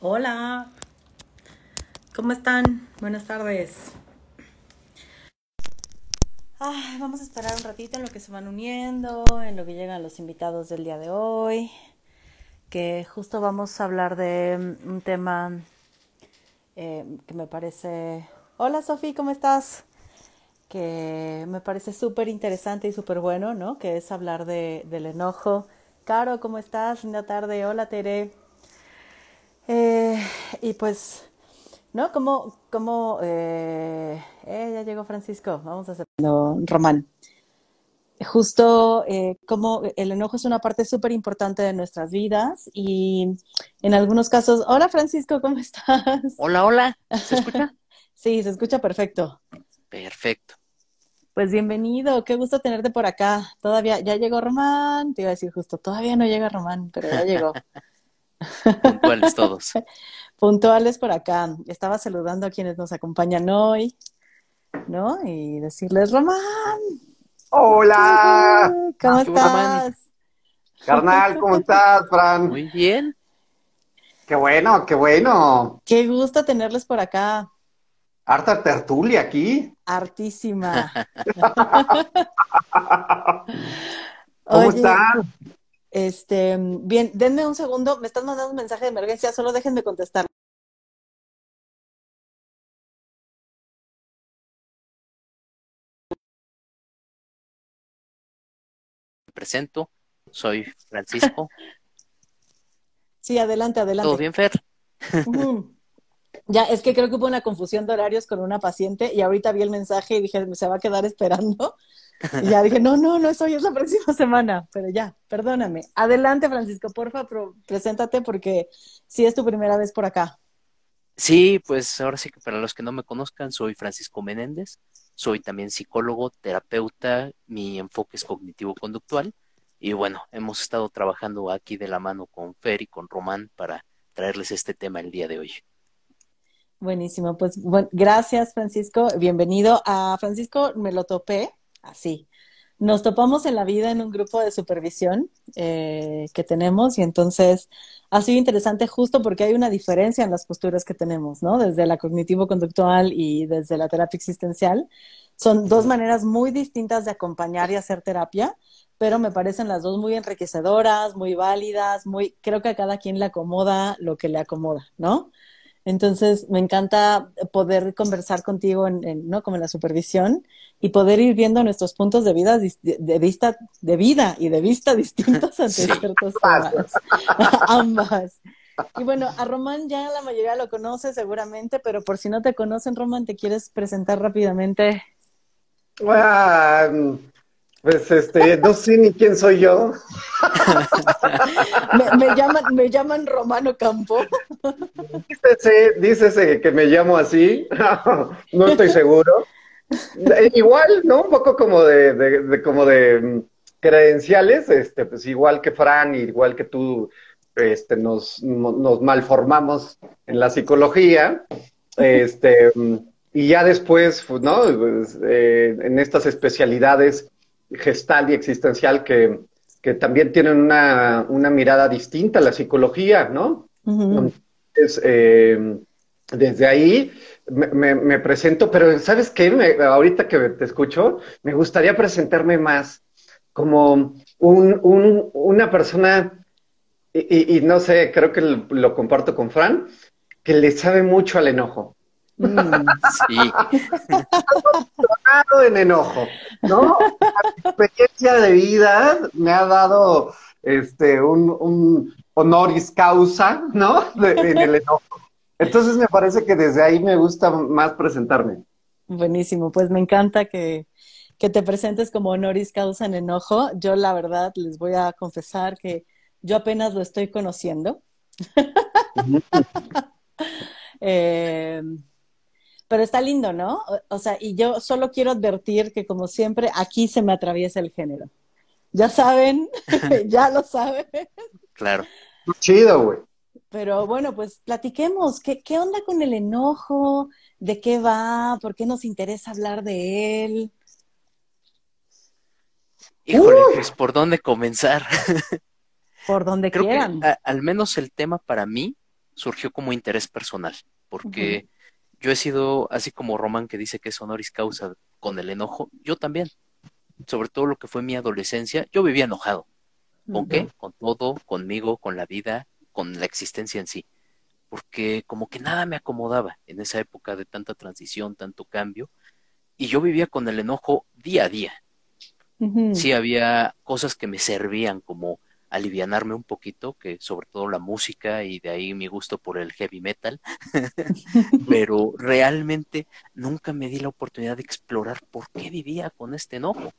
Hola, ¿cómo están? Buenas tardes. Vamos a esperar un ratito en lo que se van uniendo, en lo que llegan los invitados del día de hoy, que justo vamos a hablar de mm, un tema eh, que me parece... Hola Sofi, ¿cómo estás? Que me parece súper interesante y súper bueno, ¿no? Que es hablar de, del enojo. Caro, ¿cómo estás? Linda tarde. Hola Tere. Eh, y pues ¿no? Como, como, eh, eh, ya llegó Francisco, vamos a hacer, no, Román. Justo eh, como el enojo es una parte súper importante de nuestras vidas y en algunos casos, hola Francisco, ¿cómo estás? Hola, hola, ¿se escucha? sí, se escucha perfecto. Perfecto. Pues bienvenido, qué gusto tenerte por acá. Todavía, ya llegó Román, te iba a decir justo, todavía no llega Román, pero ya llegó. Puntuales todos. Puntuales por acá. Estaba saludando a quienes nos acompañan hoy, ¿no? Y decirles, Román. Hola. ¿Cómo estás? Carnal, ¿cómo estás, Fran? Muy bien. Qué bueno, qué bueno. Qué gusto tenerles por acá. Harta tertulia aquí. Hartísima. ¿Cómo están? Este, bien, denme un segundo, me están mandando un mensaje de emergencia, solo déjenme contestar. Me presento, soy Francisco. Sí, adelante, adelante. ¿Todo bien, Fer? Ya, es que creo que hubo una confusión de horarios con una paciente y ahorita vi el mensaje y dije, se va a quedar esperando. Y ya dije, no, no, no es hoy, es la próxima semana, pero ya, perdóname. Adelante, Francisco, porfa, preséntate porque sí es tu primera vez por acá. Sí, pues ahora sí que para los que no me conozcan, soy Francisco Menéndez, soy también psicólogo, terapeuta, mi enfoque es cognitivo-conductual y bueno, hemos estado trabajando aquí de la mano con Fer y con Román para traerles este tema el día de hoy. Buenísimo, pues bueno, gracias Francisco, bienvenido. A Francisco me lo topé así. Nos topamos en la vida en un grupo de supervisión eh, que tenemos y entonces ha sido interesante justo porque hay una diferencia en las posturas que tenemos, ¿no? Desde la cognitivo-conductual y desde la terapia existencial. Son dos maneras muy distintas de acompañar y hacer terapia, pero me parecen las dos muy enriquecedoras, muy válidas, muy, creo que a cada quien le acomoda lo que le acomoda, ¿no? Entonces, me encanta poder conversar contigo, en, ¿no? Como en la supervisión y poder ir viendo nuestros puntos de vida, de, vista, de vida y de vista distintos ante ciertos temas. Ambas. Y bueno, a Román ya la mayoría lo conoce seguramente, pero por si no te conocen, Román, ¿te quieres presentar rápidamente? Bueno, pues este, no sé ni quién soy yo. me, llaman, me llaman Romano Campo. Dícese, dícese que me llamo así. no estoy seguro. Igual, ¿no? Un poco como de, de, como de mm, credenciales, este, pues igual que Fran, igual que tú, este, nos, nos malformamos en la psicología. Este, mm, y ya después, ¿no? Pues, eh, en estas especialidades gestal y existencial que, que también tienen una, una, mirada distinta a la psicología, ¿no? Entonces, eh, desde ahí me, me, presento, pero ¿sabes qué? ahorita que te escucho, me gustaría presentarme más como un, un, una persona, y, y, no sé, creo que lo, lo comparto con Fran, que le sabe mucho al enojo. Mm, sí. en enojo, ¿no? La experiencia de vida me ha dado este un, un honoris causa, ¿no? en el enojo. Entonces me parece que desde ahí me gusta más presentarme. Buenísimo, pues me encanta que, que te presentes como honoris causa en enojo. Yo la verdad les voy a confesar que yo apenas lo estoy conociendo. eh, pero está lindo, ¿no? O, sea, y yo solo quiero advertir que como siempre aquí se me atraviesa el género. Ya saben, ya lo saben. Claro. Chido, güey. Pero bueno, pues platiquemos. ¿Qué, ¿Qué onda con el enojo? ¿De qué va? ¿Por qué nos interesa hablar de él? Híjole, pues por dónde comenzar. Por donde quieran. al menos el tema para mí surgió como interés personal, porque yo he sido, así como Román que dice que es honoris causa con el enojo, yo también. Sobre todo lo que fue mi adolescencia, yo vivía enojado. ¿Con qué? Con todo, conmigo, con la vida, con la existencia en sí. Porque como que nada me acomodaba en esa época de tanta transición, tanto cambio. Y yo vivía con el enojo día a día. Sí había cosas que me servían como alivianarme un poquito, que sobre todo la música y de ahí mi gusto por el heavy metal, pero realmente nunca me di la oportunidad de explorar por qué vivía con este enojo,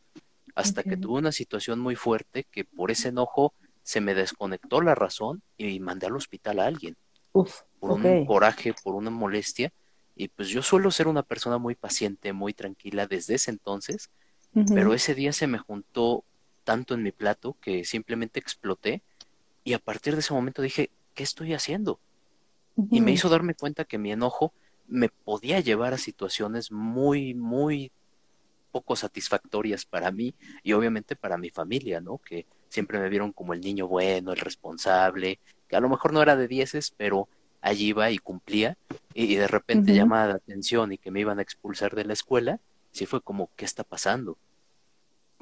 hasta que tuve una situación muy fuerte que por ese enojo se me desconectó la razón y mandé al hospital a alguien, por un coraje, por una molestia, y pues yo suelo ser una persona muy paciente, muy tranquila desde ese entonces, pero ese día se me juntó tanto en mi plato que simplemente exploté y a partir de ese momento dije, ¿qué estoy haciendo? Y me hizo darme cuenta que mi enojo me podía llevar a situaciones muy, muy poco satisfactorias para mí y obviamente para mi familia, ¿no? Que siempre me vieron como el niño bueno, el responsable, que a lo mejor no era de dieces, pero allí iba y cumplía y, de repente llamaba la atención y que me iban a expulsar de la escuela, sí fue como, ¿qué está pasando?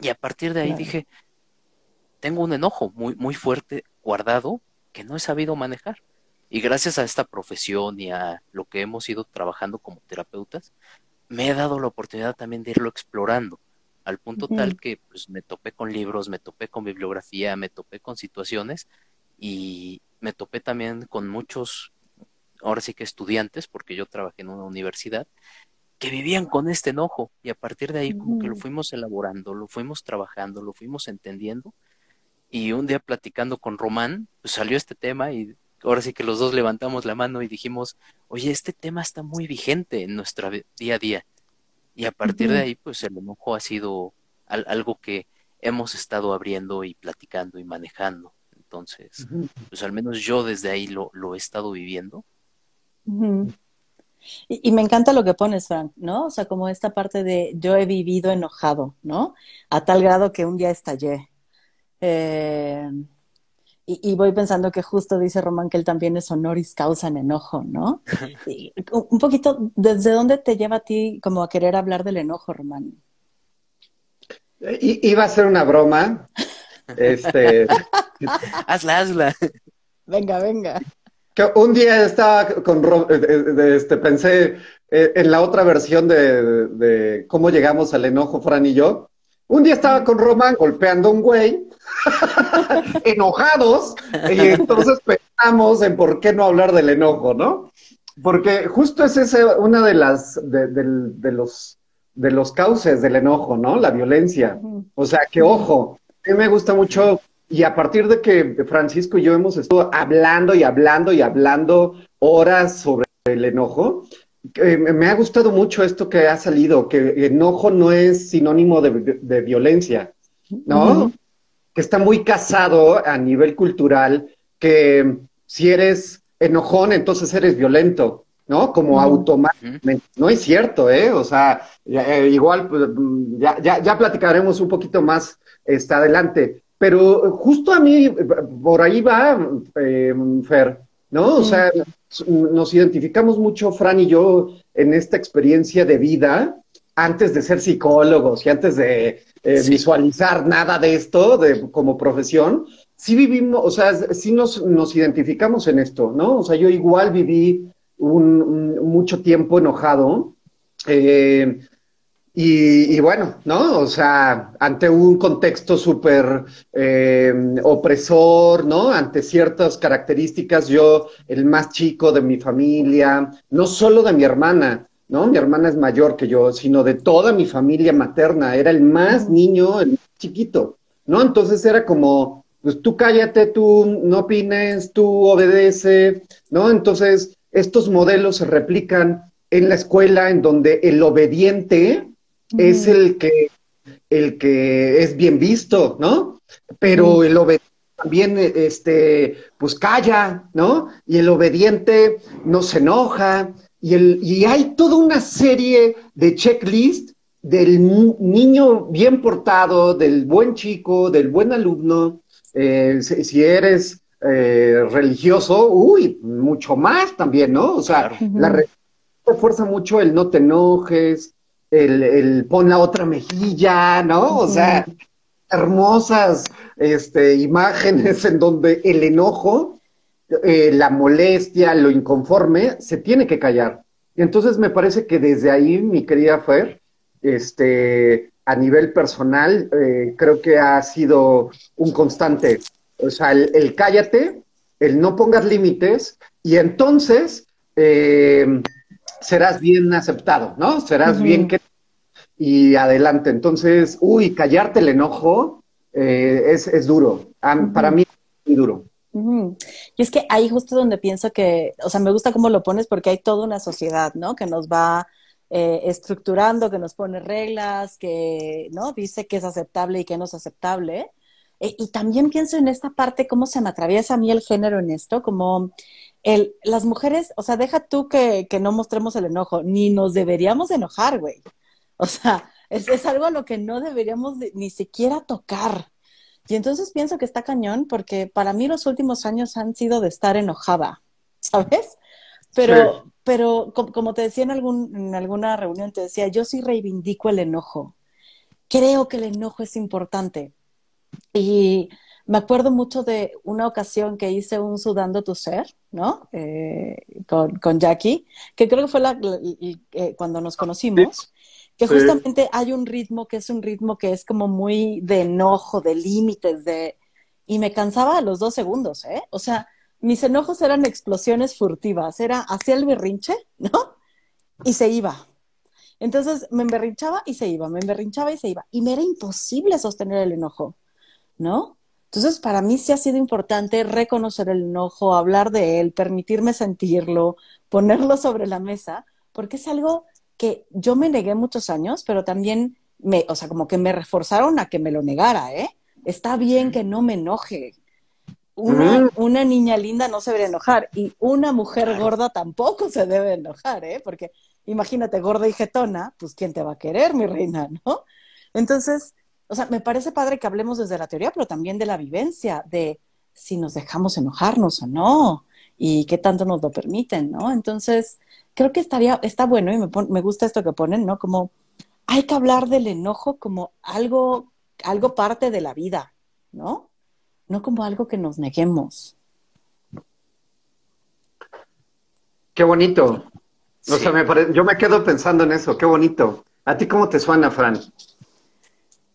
Y a partir de ahí dije, tengo un enojo muy, muy fuerte guardado que no he sabido manejar. Y gracias a esta profesión y a lo que hemos ido trabajando como terapeutas, me he dado la oportunidad también de irlo explorando, al punto tal que pues, me topé con libros, me topé con bibliografía, me topé con situaciones y me topé también con muchos, ahora sí que estudiantes, porque yo trabajé en una universidad, que vivían con este enojo y a partir de ahí como que lo fuimos elaborando, lo fuimos trabajando, lo fuimos entendiendo y un día platicando con Román, pues salió este tema y ahora sí que los dos levantamos la mano y dijimos, oye, este tema está muy vigente en nuestra día a día. Y a partir de ahí, pues el enojo ha sido algo que hemos estado abriendo y platicando y manejando. Entonces, pues al menos yo desde ahí lo, lo he estado viviendo. Y, me encanta lo que pones, Frank, ¿no? O sea, como esta parte de yo he vivido enojado, ¿no? A tal grado que un día estallé. Eh, y, voy pensando que justo dice Román que él también es honoris causa en enojo, ¿no? un poquito, ¿desde dónde te lleva a ti como a querer hablar del enojo, Román? iba a ser una broma. Este. hazla, hazla. Venga, venga. Un día estaba con este, pensé eh, en la otra versión de, de, cómo llegamos al enojo, Fran y yo. Un día estaba con Román golpeando a un güey, enojados, y entonces pensamos en por qué no hablar del enojo, ¿no? Porque justo es ese una de las de, los de los cauces del enojo, ¿no? La violencia. O sea, que ojo, a mí me gusta mucho y a partir de que Francisco y yo hemos estado hablando y hablando y hablando horas sobre el enojo, me ha gustado mucho esto que ha salido, que enojo no es sinónimo de, violencia, ¿no? Que está muy casado a nivel cultural, que si eres enojón, entonces eres violento, ¿no? Como automáticamente. No es cierto, ¿eh? O sea, eh, igual, pues, ya, ya, platicaremos un poquito más este, adelante. Pero justo a mí, por ahí va, eh, Fer, ¿no? O sea, nos identificamos mucho, Fran y yo, en esta experiencia de vida, antes de ser psicólogos y antes de eh, visualizar nada de esto de, como profesión, sí vivimos, o sea, sí nos, nos identificamos en esto, ¿no? O sea, yo igual viví un, mucho tiempo enojado. Eh, y, bueno, ¿no? O sea, ante un contexto súper eh, opresor, ¿no? Ante ciertas características, yo, el más chico de mi familia, no solo de mi hermana, ¿no? Mi hermana es mayor que yo, sino de toda mi familia materna, era el más niño, el más chiquito, ¿no? Entonces era como, pues tú cállate, tú no opines, tú obedece, ¿no? Entonces, estos modelos se replican en la escuela en donde el obediente es el que, el que es bien visto, ¿no? Pero el obediente también, este, pues calla, ¿no? Y el obediente no se enoja, y, el, y hay toda una serie de checklist del niño bien portado, del buen chico, del buen alumno. Eh, si, eres eh, religioso, uy, mucho más también, ¿no? O sea, la religión fuerza mucho el no te enojes, el, el pon la otra mejilla, ¿no? O sea, hermosas este, imágenes en donde el enojo, eh, la molestia, lo inconforme, se tiene que callar. Y entonces me parece que desde ahí, mi querida Fer, este, a nivel personal, eh, creo que ha sido un constante. O sea, el, cállate, el no pongas límites, y entonces eh, serás bien aceptado, ¿no? Serás bien que y adelante. Entonces, uy, callarte el enojo eh, es, es, duro. Para mí es muy duro. Y es que ahí justo donde pienso que, o sea, me gusta cómo lo pones porque hay toda una sociedad, ¿no? Que nos va eh, estructurando, que nos pone reglas, que, ¿no? Dice que es aceptable y que no es aceptable. Eh, y también pienso en esta parte, cómo se me atraviesa a mí el género en esto, como el, las mujeres, o sea, deja tú que, que no mostremos el enojo, ni nos deberíamos enojar, güey. O sea, es, es algo a lo que no deberíamos ni siquiera tocar. Y entonces pienso que está cañón porque para mí los últimos años han sido de estar enojada, ¿sabes? Pero, pero como, te decía en, algún, en alguna reunión, te decía, yo sí reivindico el enojo. Creo que el enojo es importante. Y me acuerdo mucho de una ocasión que hice un Sudando tu Ser, ¿no? Eh, con, con, Jackie, que creo que fue la, eh, cuando nos conocimos que justamente hay un ritmo que es un ritmo que es como muy de enojo, de límites, de... Y me cansaba a los dos segundos, ¿eh? O sea, mis enojos eran explosiones furtivas, era hacia el berrinche, ¿no? Y se iba. Entonces me emberrinchaba y se iba, me emberrinchaba y se iba. Y me era imposible sostener el enojo, ¿no? Entonces, para mí sí ha sido importante reconocer el enojo, hablar de él, permitirme sentirlo, ponerlo sobre la mesa, porque es algo que yo me negué muchos años, pero también me, o sea, como que me reforzaron a que me lo negara, ¿eh? Está bien que no me enoje. Una, mm. una niña linda no se debe enojar y una mujer gorda tampoco se debe enojar, ¿eh? Porque imagínate, gorda y jetona, pues ¿quién te va a querer, mi reina, no? Entonces, o sea, me parece padre que hablemos desde la teoría, pero también de la vivencia, de si nos dejamos enojarnos o no, y qué tanto nos lo permiten, ¿no? Entonces, creo que estaría, está bueno y me, me gusta esto que ponen, ¿no? Como hay que hablar del enojo como algo, algo parte de la vida, ¿no? No como algo que nos neguemos. Qué bonito. O sea, me yo me quedo pensando en eso, qué bonito. ¿A ti cómo te suena, Fran?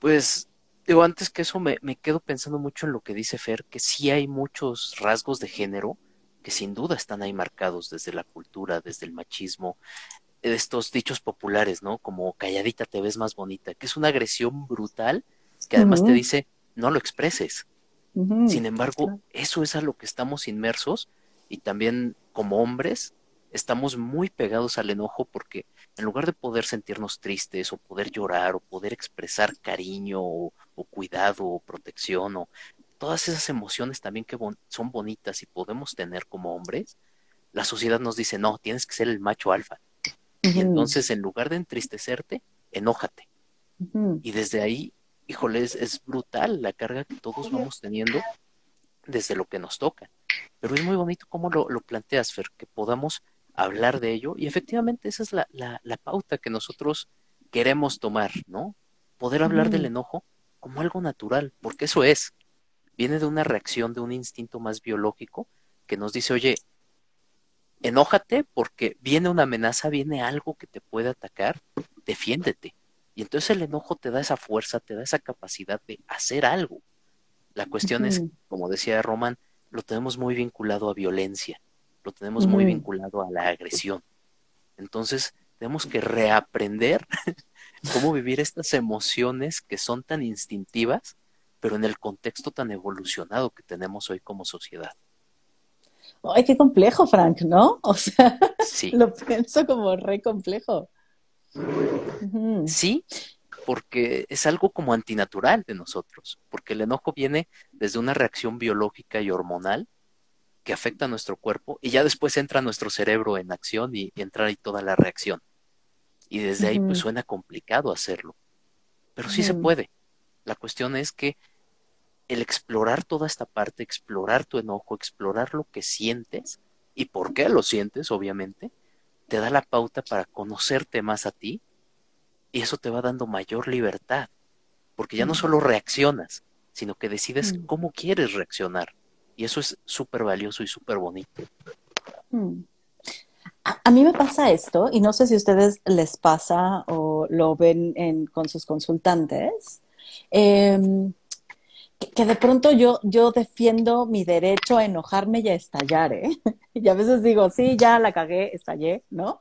Pues, digo, antes que eso me, me quedo pensando mucho en lo que dice Fer, que sí hay muchos rasgos de género que sin duda están ahí marcados desde la cultura, desde el machismo, estos dichos populares, ¿no? Como calladita te ves más bonita, que es una agresión brutal que además te dice no lo expreses. Sin embargo, eso es a lo que estamos inmersos y también como hombres estamos muy pegados al enojo porque en lugar de poder sentirnos tristes o poder llorar o poder expresar cariño o, o cuidado o protección o todas esas emociones también que son bonitas y podemos tener como hombres, la sociedad nos dice, no, tienes que ser el macho alfa. Y entonces, en lugar de entristecerte, enójate. Y desde ahí, híjole, es, brutal la carga que todos vamos teniendo desde lo que nos toca. Pero es muy bonito cómo lo, planteas, Fer, que podamos hablar de ello. Y efectivamente esa es la, la, pauta que nosotros queremos tomar, ¿no? Poder hablar del enojo como algo natural, porque eso es viene de una reacción, de un instinto más biológico que nos dice, oye, enójate porque viene una amenaza, viene algo que te puede atacar, defiéndete. Y entonces el enojo te da esa fuerza, te da esa capacidad de hacer algo. La cuestión es, como decía Román, lo tenemos muy vinculado a violencia, lo tenemos muy vinculado a la agresión. Entonces, tenemos que reaprender cómo vivir estas emociones que son tan instintivas pero en el contexto tan evolucionado que tenemos hoy como sociedad. Ay, qué complejo, Frank, ¿no? O sea, lo pienso como re complejo. Sí, porque es algo como antinatural de nosotros, porque el enojo viene desde una reacción biológica y hormonal que afecta a nuestro cuerpo y ya después entra nuestro cerebro en acción y, entra ahí toda la reacción. Y desde ahí pues suena complicado hacerlo, pero sí se puede. La cuestión es que el explorar toda esta parte, explorar tu enojo, explorar lo que sientes y por qué lo sientes, obviamente, te da la pauta para conocerte más a ti y eso te va dando mayor libertad, porque ya no solo reaccionas, sino que decides Mm. cómo quieres reaccionar. Y eso es súper valioso y súper bonito. Mm. A, a mí me pasa esto, y no sé si a ustedes les pasa o lo ven en- con sus consultantes, em, que, que de pronto yo, yo defiendo mi derecho a enojarme y a estallar, ¿eh? Y a veces digo, sí, ya la cagué, estallé, ¿no?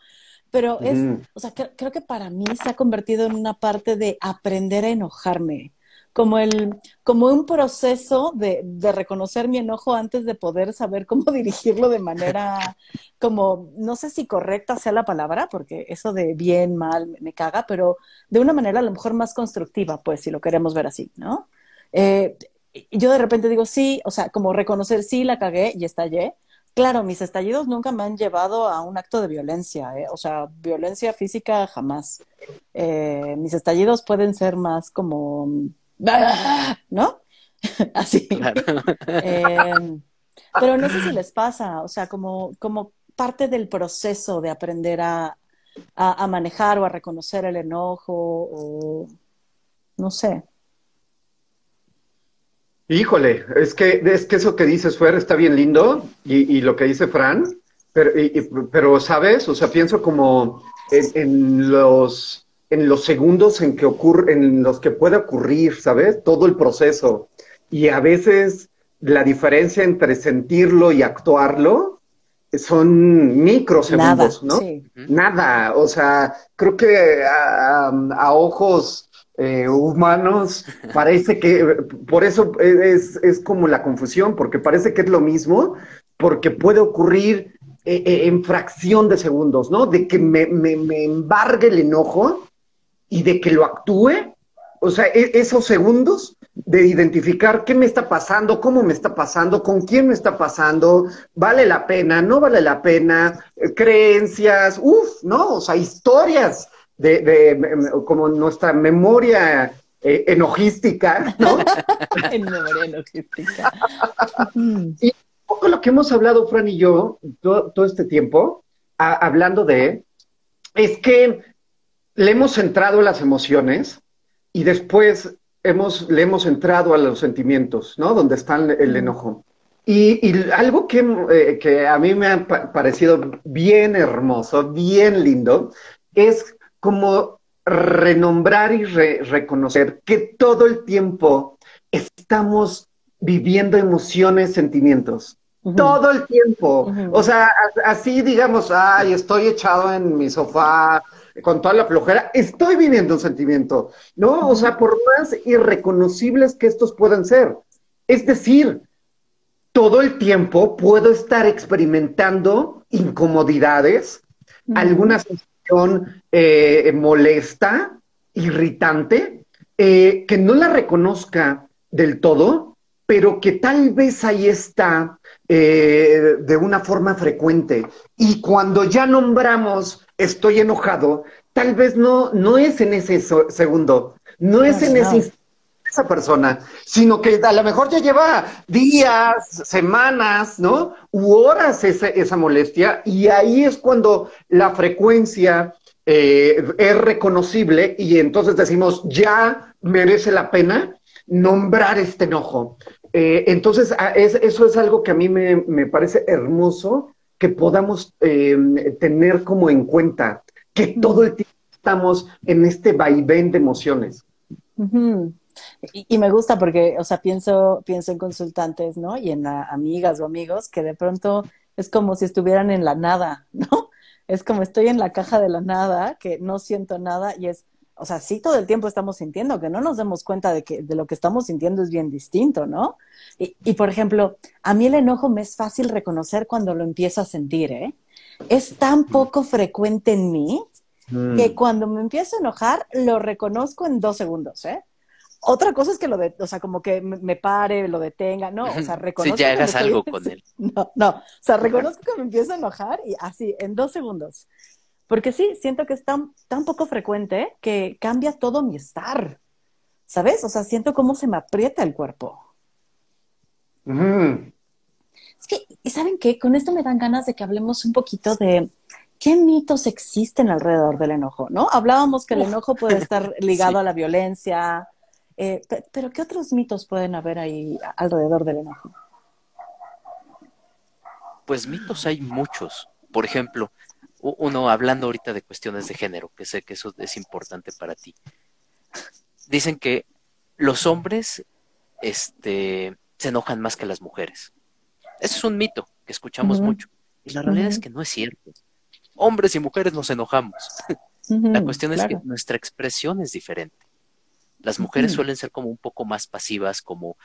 Pero es, o sea, cre- creo que para mí se ha convertido en una parte de aprender a enojarme, como el, como un proceso de, de reconocer mi enojo antes de poder saber cómo dirigirlo de manera, como, no sé si correcta sea la palabra, porque eso de bien, mal, me, caga, pero de una manera a lo mejor más constructiva, pues, si lo queremos ver así, ¿no? Eh, yo de repente digo, sí, o sea, como reconocer, sí, la cagué y estallé. Claro, mis estallidos nunca me han llevado a un acto de violencia, ¿eh? O sea, violencia física jamás. Eh, mis estallidos pueden ser más como, ¿no? Así. Claro. Eh, pero no sé si les pasa, o sea, como, como parte del proceso de aprender a, a, a manejar o a reconocer el enojo o no sé. Híjole, es que, es que eso que dices, Fer, está bien lindo, y, y lo que dice Fran, pero, y- pero, ¿sabes? O sea, pienso como en, en los, en los segundos en que ocurre, en los que puede ocurrir, ¿sabes? Todo el proceso. Y a veces la diferencia entre sentirlo y actuarlo son microsegundos, Nada, ¿no? sí. Nada, o sea, creo que a, a- a ojos eh, humanos parece que, por eso es, es como la confusión, porque parece que es lo mismo, porque puede ocurrir eh, eh, en fracción de segundos, ¿no? De que me, me, me embargue el enojo y de que lo actúe, o sea, e- esos segundos de identificar qué me está pasando, cómo me está pasando, con quién me está pasando, vale la pena, no vale la pena, creencias, uff, ¿no? O sea, historias de, de- como nuestra memoria eh, enojística, ¿no? En memoria logística. Mm. un poco lo que hemos hablado, Fran y yo, todo, todo este tiempo, a- hablando de, es que le hemos entrado a las emociones y después hemos, le hemos entrado a los sentimientos, ¿no? Donde está el Mm. enojo. Y, y algo que, eh, que a mí me ha pa- parecido bien hermoso, bien lindo, es como renombrar y re- reconocer que todo el tiempo estamos viviendo emociones, sentimientos. Todo el tiempo. O sea, así digamos, ay, estoy echado en mi sofá con toda la flojera, estoy viviendo un sentimiento, ¿no? O sea, por más irreconocibles que estos puedan ser. Es decir, todo el tiempo puedo estar experimentando incomodidades, alguna sensación eh, molesta, irritante, eh, que no la reconozca del todo, pero que tal vez ahí está eh, de una forma frecuente. Y cuando ya nombramos estoy enojado, tal vez no, no es en ese so- segundo, no es en ese esa persona, sino que a lo mejor ya lleva días, semanas, ¿no? U horas esa, esa molestia, y ahí es cuando la frecuencia eh, es reconocible y entonces decimos, ya merece la pena nombrar este enojo. Eh, entonces, a- es- eso es algo que a mí me, me parece hermoso que podamos eh, tener como en cuenta, que todo el tiempo estamos en este vaivén de emociones. Y, y me gusta porque, o sea, pienso, pienso en consultantes, ¿no? Y en a- amigas o amigos que de pronto es como si estuvieran en la nada, ¿no? Es como estoy en la caja de la nada, que no siento nada y es, o sea, sí todo el tiempo estamos sintiendo, que no nos demos cuenta de que de lo que estamos sintiendo es bien distinto, ¿no? Y, y por ejemplo, a mí el enojo me es fácil reconocer cuando lo empiezo a sentir, ¿eh? Es tan poco frecuente en mí Mm. que cuando me empiezo a enojar lo reconozco en dos segundos, ¿eh? Otra cosa es que lo de, o sea, como que me pare, lo detenga, no, o sea, reconozco. Si ya estoy- algo con él. No, no, o sea, reconozco que me empiezo a enojar y así, en dos segundos. Porque sí, siento que es tan, tan poco frecuente que cambia todo mi estar, ¿sabes? O sea, siento cómo se me aprieta el cuerpo. Es que, ¿y saben qué? Con esto me dan ganas de que hablemos un poquito de qué mitos existen alrededor del enojo, ¿no? Hablábamos que el enojo puede estar ligado a la violencia, eh, pero ¿qué otros mitos pueden haber ahí alrededor del enojo? Pues mitos hay muchos. Por ejemplo, uno hablando ahorita de cuestiones de género, que sé que eso es importante para ti. Dicen que los hombres este, se enojan más que las mujeres. Eso es un mito que escuchamos mucho. Y la realidad es que no es cierto. Hombres y mujeres nos enojamos. la cuestión es que nuestra expresión es diferente. Las mujeres suelen ser como un poco más pasivas, como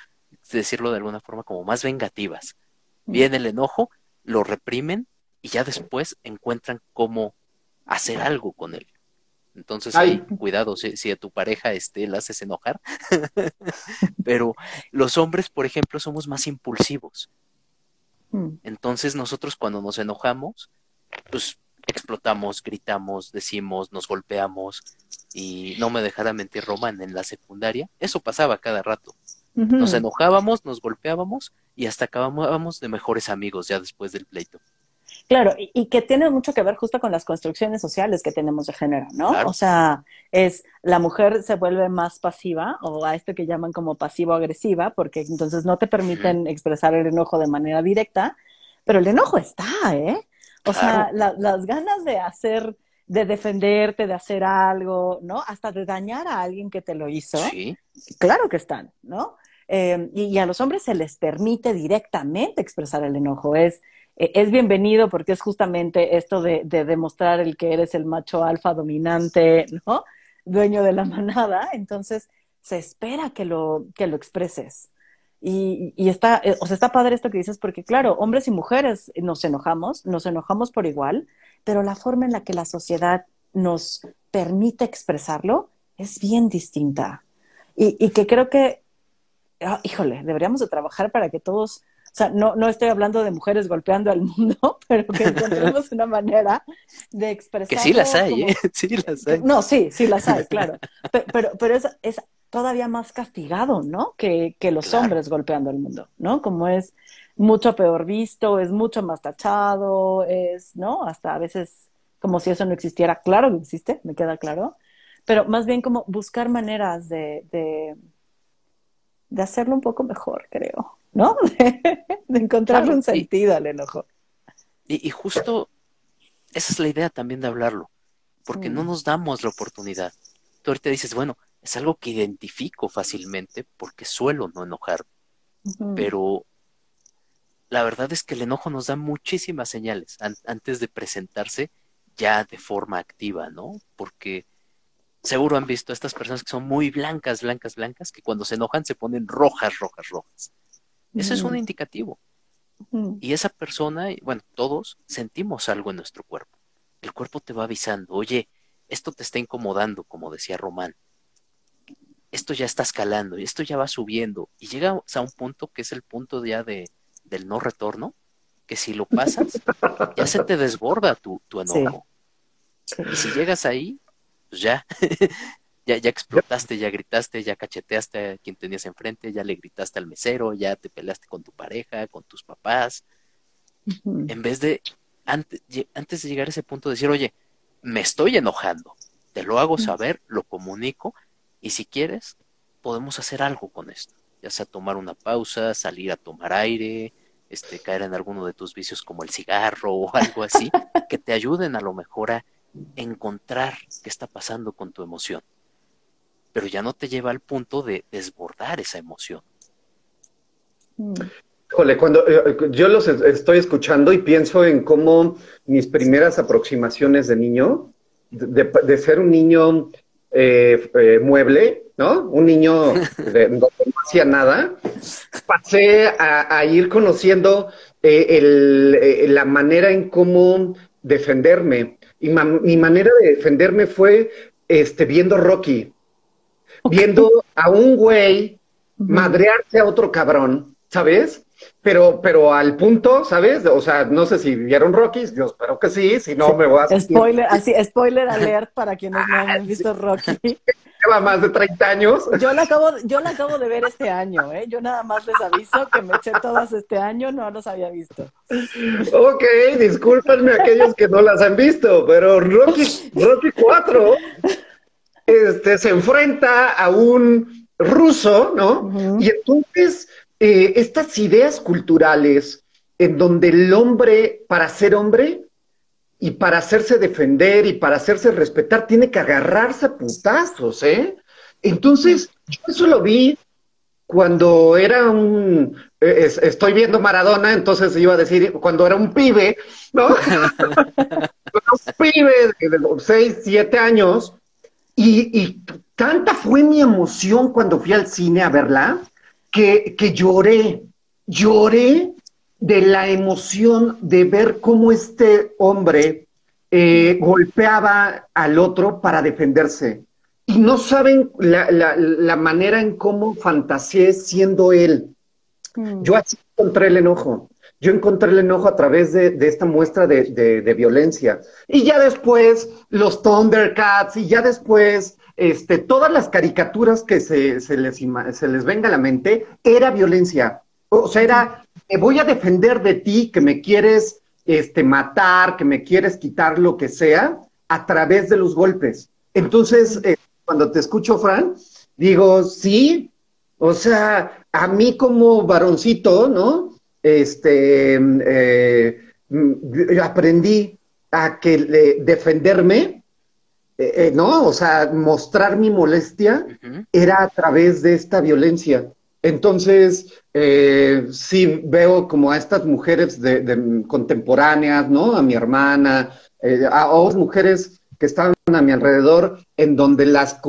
decirlo de alguna forma, como más vengativas. Viene el enojo, lo reprimen y ya después encuentran cómo hacer algo con él. Entonces, cuidado si, a tu pareja este, la haces enojar. Pero los hombres, por ejemplo, somos más impulsivos. Mm. Entonces, nosotros cuando nos enojamos, pues explotamos, gritamos, decimos, nos golpeamos. Y no me dejara mentir Román en la secundaria, eso pasaba cada rato. Nos enojábamos, nos golpeábamos y hasta acabábamos de mejores amigos ya después del pleito. Claro, y, que tiene mucho que ver justo con las construcciones sociales que tenemos de género, ¿no? O sea, es la mujer se vuelve más pasiva o a esto que llaman como pasivo-agresiva, porque entonces no te permiten expresar el enojo de manera directa, pero el enojo está, ¿eh? O sea, las ganas de hacer, de defenderte, de hacer algo, ¿no? Hasta de dañar a alguien que te lo hizo. Sí. Claro que están, ¿no? Eh, y, y, a los hombres se les permite directamente expresar el enojo. Es, eh, es bienvenido porque es justamente esto de, demostrar el que eres el macho alfa dominante, ¿no? Dueño de la manada. Entonces, se espera que lo, que lo expreses. Y, y, está, eh, o sea, está padre esto que dices, porque claro, hombres y mujeres nos enojamos, nos enojamos por igual, pero la forma en la que la sociedad nos permite expresarlo es bien distinta. Y, y que creo que, ah, híjole, deberíamos de trabajar para que todos sea, no, no estoy hablando de mujeres golpeando al mundo, pero que encontremos una manera de expresar. Que sí las hay, ¿eh? Sí las hay. No, sí, sí las hay, claro. Pero, pero, es, es, todavía más castigado, ¿no? Que, que los hombres golpeando al mundo, ¿no? Como es mucho peor visto, es mucho más tachado, es, ¿no? Hasta a veces como si eso no existiera. Claro que existe, me queda claro. Pero más bien como buscar maneras de, de, de hacerlo un poco mejor, creo. ¿No? De, encontrarle un sentido al enojo. Y, justo esa es la idea también de hablarlo, porque no nos damos la oportunidad. Tú ahorita dices, bueno, es algo que identifico fácilmente porque suelo no enojar, pero la verdad es que el enojo nos da muchísimas señales antes de presentarse ya de forma activa, ¿no? Porque seguro han visto a estas personas que son muy blancas, blancas, blancas, que cuando se enojan se ponen rojas, rojas, rojas. Eso es un indicativo. Y esa persona, bueno, todos sentimos algo en nuestro cuerpo. El cuerpo te va avisando, oye, esto te está incomodando, como decía Román. Esto ya está escalando y esto ya va subiendo. Y llegas a un punto que es el punto ya de, del no retorno, que si lo pasas, ya se te desborda tu, tu enojo. Y si llegas ahí, pues ya, ya, ya explotaste, ya gritaste, ya cacheteaste a quien tenías enfrente, ya le gritaste al mesero, ya te peleaste con tu pareja, con tus papás. En vez de, antes, antes de llegar a ese punto, decir, oye, me estoy enojando, te lo hago saber, lo comunico, y si quieres, podemos hacer algo con esto. Ya sea tomar una pausa, salir a tomar aire, este, caer en alguno de tus vicios como el cigarro o algo así, que te ayuden a lo mejor a encontrar qué está pasando con tu emoción pero ya no te lleva al punto de desbordar esa emoción. Híjole, cuando eh, yo los estoy escuchando y pienso en cómo mis primeras aproximaciones de niño, de, ser un niño eh, eh, mueble, ¿no? Un niño de, no hacía nada, pasé a, ir conociendo la manera en cómo defenderme. Y mi manera de defenderme fue este, viendo Rocky viendo a un güey madrearse a otro cabrón, ¿sabes? Pero, pero al punto, ¿sabes? O sea, no sé si vieron Rocky, yo espero que sí, si no me voy a... Spoiler, así, spoiler alert para quienes no han visto Rocky. lleva más de 30 años. Yo la acabo, yo la acabo de ver este año, ¿eh? Yo nada más les aviso que me eché todas este año, no los había visto. Ok, discúlpenme a aquellos que no las han visto, pero Rocky, Rocky 4 este, se enfrenta a un ruso, ¿no? Y entonces, eh, estas ideas culturales en donde el hombre, para ser hombre, y para hacerse defender y para hacerse respetar, tiene que agarrarse a putazos, ¿eh? Entonces, yo eso lo vi cuando era un, eh, estoy viendo Maradona, entonces iba a decir, cuando era un pibe, ¿no? un pibe de 6, 7 años, y, y, tanta fue mi emoción cuando fui al cine a verla, que, que lloré, lloré de la emoción de ver cómo este hombre eh, golpeaba al otro para defenderse. Y no saben la, manera en cómo fantaseé siendo él. Mm. Yo así encontré el enojo. Yo encontré el enojo a través de, esta muestra de, violencia. Y ya después los Thundercats y ya después este, todas las caricaturas que se, les venga a la mente, era violencia. O sea, era me voy a defender de ti, que me quieres este, matar, que me quieres quitar lo que sea, a través de los golpes. Entonces, eh, cuando te escucho, Fran, digo, sí, o sea, a mí como varoncito, ¿no? Este, eh, mm, aprendí a que defenderme, eh, ¿no? O sea, mostrar mi molestia era a través de esta violencia. Entonces, eh, sí veo como a estas mujeres de, contemporáneas, ¿no? A mi hermana, eh, a otras mujeres que estaban a mi alrededor, en donde las,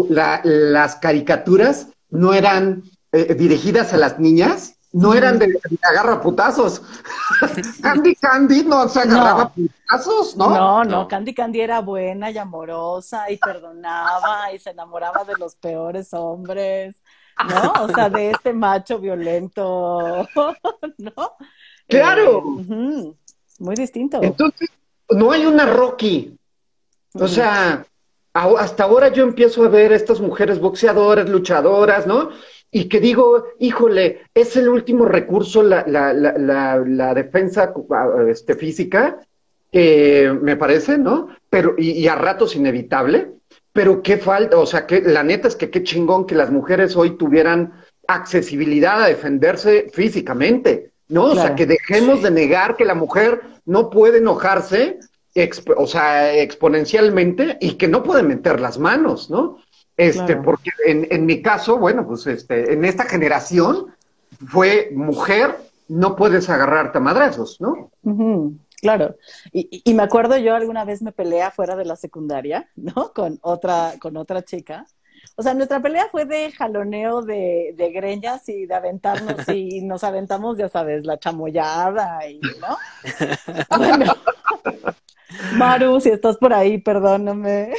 las caricaturas no eran eh, dirigidas a las niñas, no eran de, agarra putazos. Candy Candy no se agarraba putazos, ¿no? No, no, Candy Candy era buena y amorosa y perdonaba y se enamoraba de los peores hombres. ¿no? O sea, de este macho violento, ¿no? Claro. Eh, muy distinto. Entonces, no hay una Rocky. O sea, hasta ahora yo empiezo a ver estas mujeres boxeadoras, luchadoras, ¿no? Y que digo, híjole, es el último recurso la, la, la, la defensa este, física, me parece, ¿no? Pero, y, y a ratos inevitable, pero qué falta, o sea, que la neta es que qué chingón que las mujeres hoy tuvieran accesibilidad a defenderse físicamente, ¿no? O sea, que dejemos de negar que la mujer no puede enojarse, o sea, exponencialmente y que no puede meter las manos, ¿no? Este, porque en, en, mi caso, bueno, pues este, en esta generación fue mujer, no puedes agarrarte a madrazos, ¿no? Claro, y, y, me acuerdo yo alguna vez me peleé fuera de la secundaria, ¿no? Con otra, con otra chica. O sea, nuestra pelea fue de jaloneo de, de greñas y de aventarnos y nos aventamos, ya sabes, la chamoyada y, ¿no? Bueno, Maru, si estás por ahí, perdóname.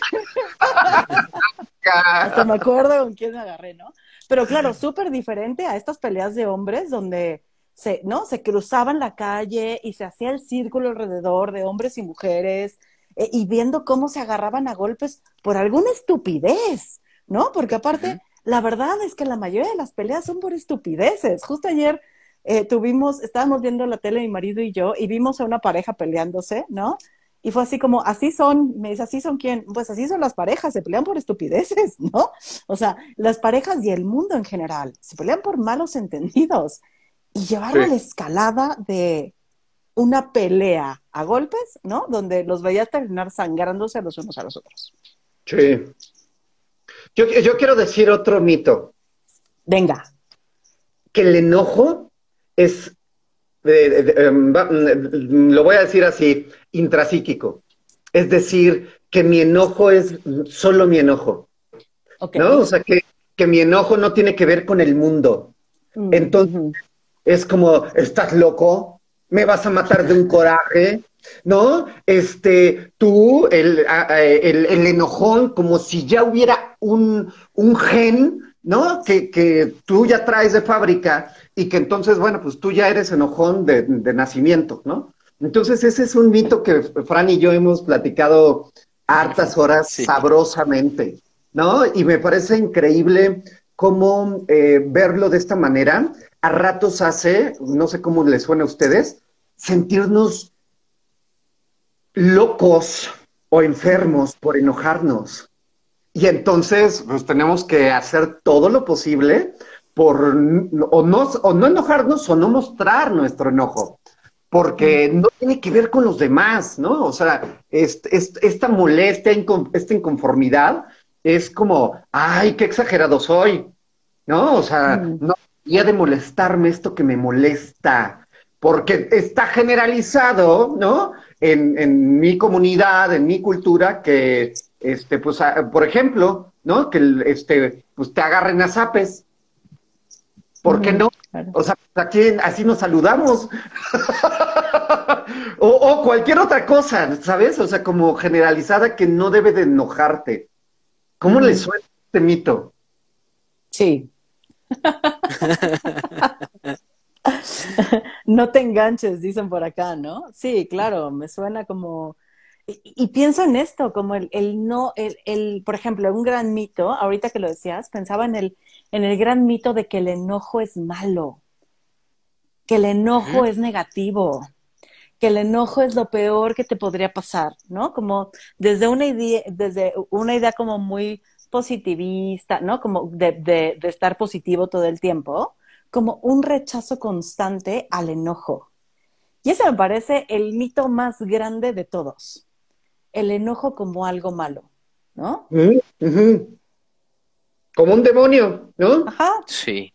Hasta me acuerdo con quién me agarré, ¿no? Pero claro, súper diferente a estas peleas de hombres donde se, ¿no? Se cruzaban la calle y se hacía el círculo alrededor de hombres y mujeres eh, y viendo cómo se agarraban a golpes por alguna estupidez, ¿no? Porque aparte, la verdad es que la mayoría de las peleas son por estupideces. Justo ayer eh, tuvimos, estábamos viendo la tele mi marido y yo y vimos a una pareja peleándose, ¿no? Y fue así como, así son, me dice, así son quién, pues así son las parejas, se pelean por estupideces, ¿no? O sea, las parejas y el mundo en general, se pelean por malos entendidos y llevarlo a la escalada de una pelea a golpes, ¿no? Donde los veías terminar sangrándose los unos a los otros. Sí. Yo, yo quiero decir otro mito. Venga. Que el enojo es, em, lo voy a decir así, intrapsíquico. Es decir, que mi enojo es solo mi enojo. ¿No? O sea, que, que, mi enojo no tiene que ver con el mundo. Mm, Entonces, es como, ¿estás loco? ¿Me vas a matar de un coraje? ¿No? Este, tú, el, el, el enojón, como si ya hubiera un, un gen, ¿no? Que, que, tú ya traes de fábrica y que entonces, bueno, pues tú ya eres enojón de, de nacimiento, ¿no? Entonces ese es un mito que Fran y yo hemos platicado hartas horas sabrosamente, ¿no? Y me parece increíble cómo eh, verlo de esta manera. A ratos hace, no sé cómo les suena a ustedes, sentirnos locos o enfermos por enojarnos. Y entonces, pues tenemos que hacer todo lo posible por o no, o no enojarnos o no mostrar nuestro enojo, porque no tiene que ver con los demás, ¿no? O sea, esta molestia, esta inconformidad es como, ay, qué exagerado soy, ¿no? O sea, no debería de molestarme esto que me molesta, porque está generalizado, ¿no? En, en mi comunidad, en mi cultura, que, este, pues, por ejemplo, ¿no? Que, este, pues te agarren a zapes. ¿Por qué no? O sea, aquí así nos saludamos. o, cualquier otra cosa, ¿sabes? O sea, como generalizada que no debe de enojarte. ¿Cómo le suena este mito? Sí. no te enganches, dicen por acá, ¿no? Sí, claro, me suena como... Y, pienso en esto, como el, el no, el, el, por ejemplo, un gran mito, ahorita que lo decías, pensaba en el, en el gran mito de que el enojo es malo, que el enojo es negativo, que el enojo es lo peor que te podría pasar, ¿no? Como desde una idea, desde una idea como muy positivista, ¿no? Como de, de, de estar positivo todo el tiempo, como un rechazo constante al enojo. Y ese me parece el mito más grande de todos. El enojo como algo malo, ¿no? Como un demonio, ¿no? Ajá. Sí.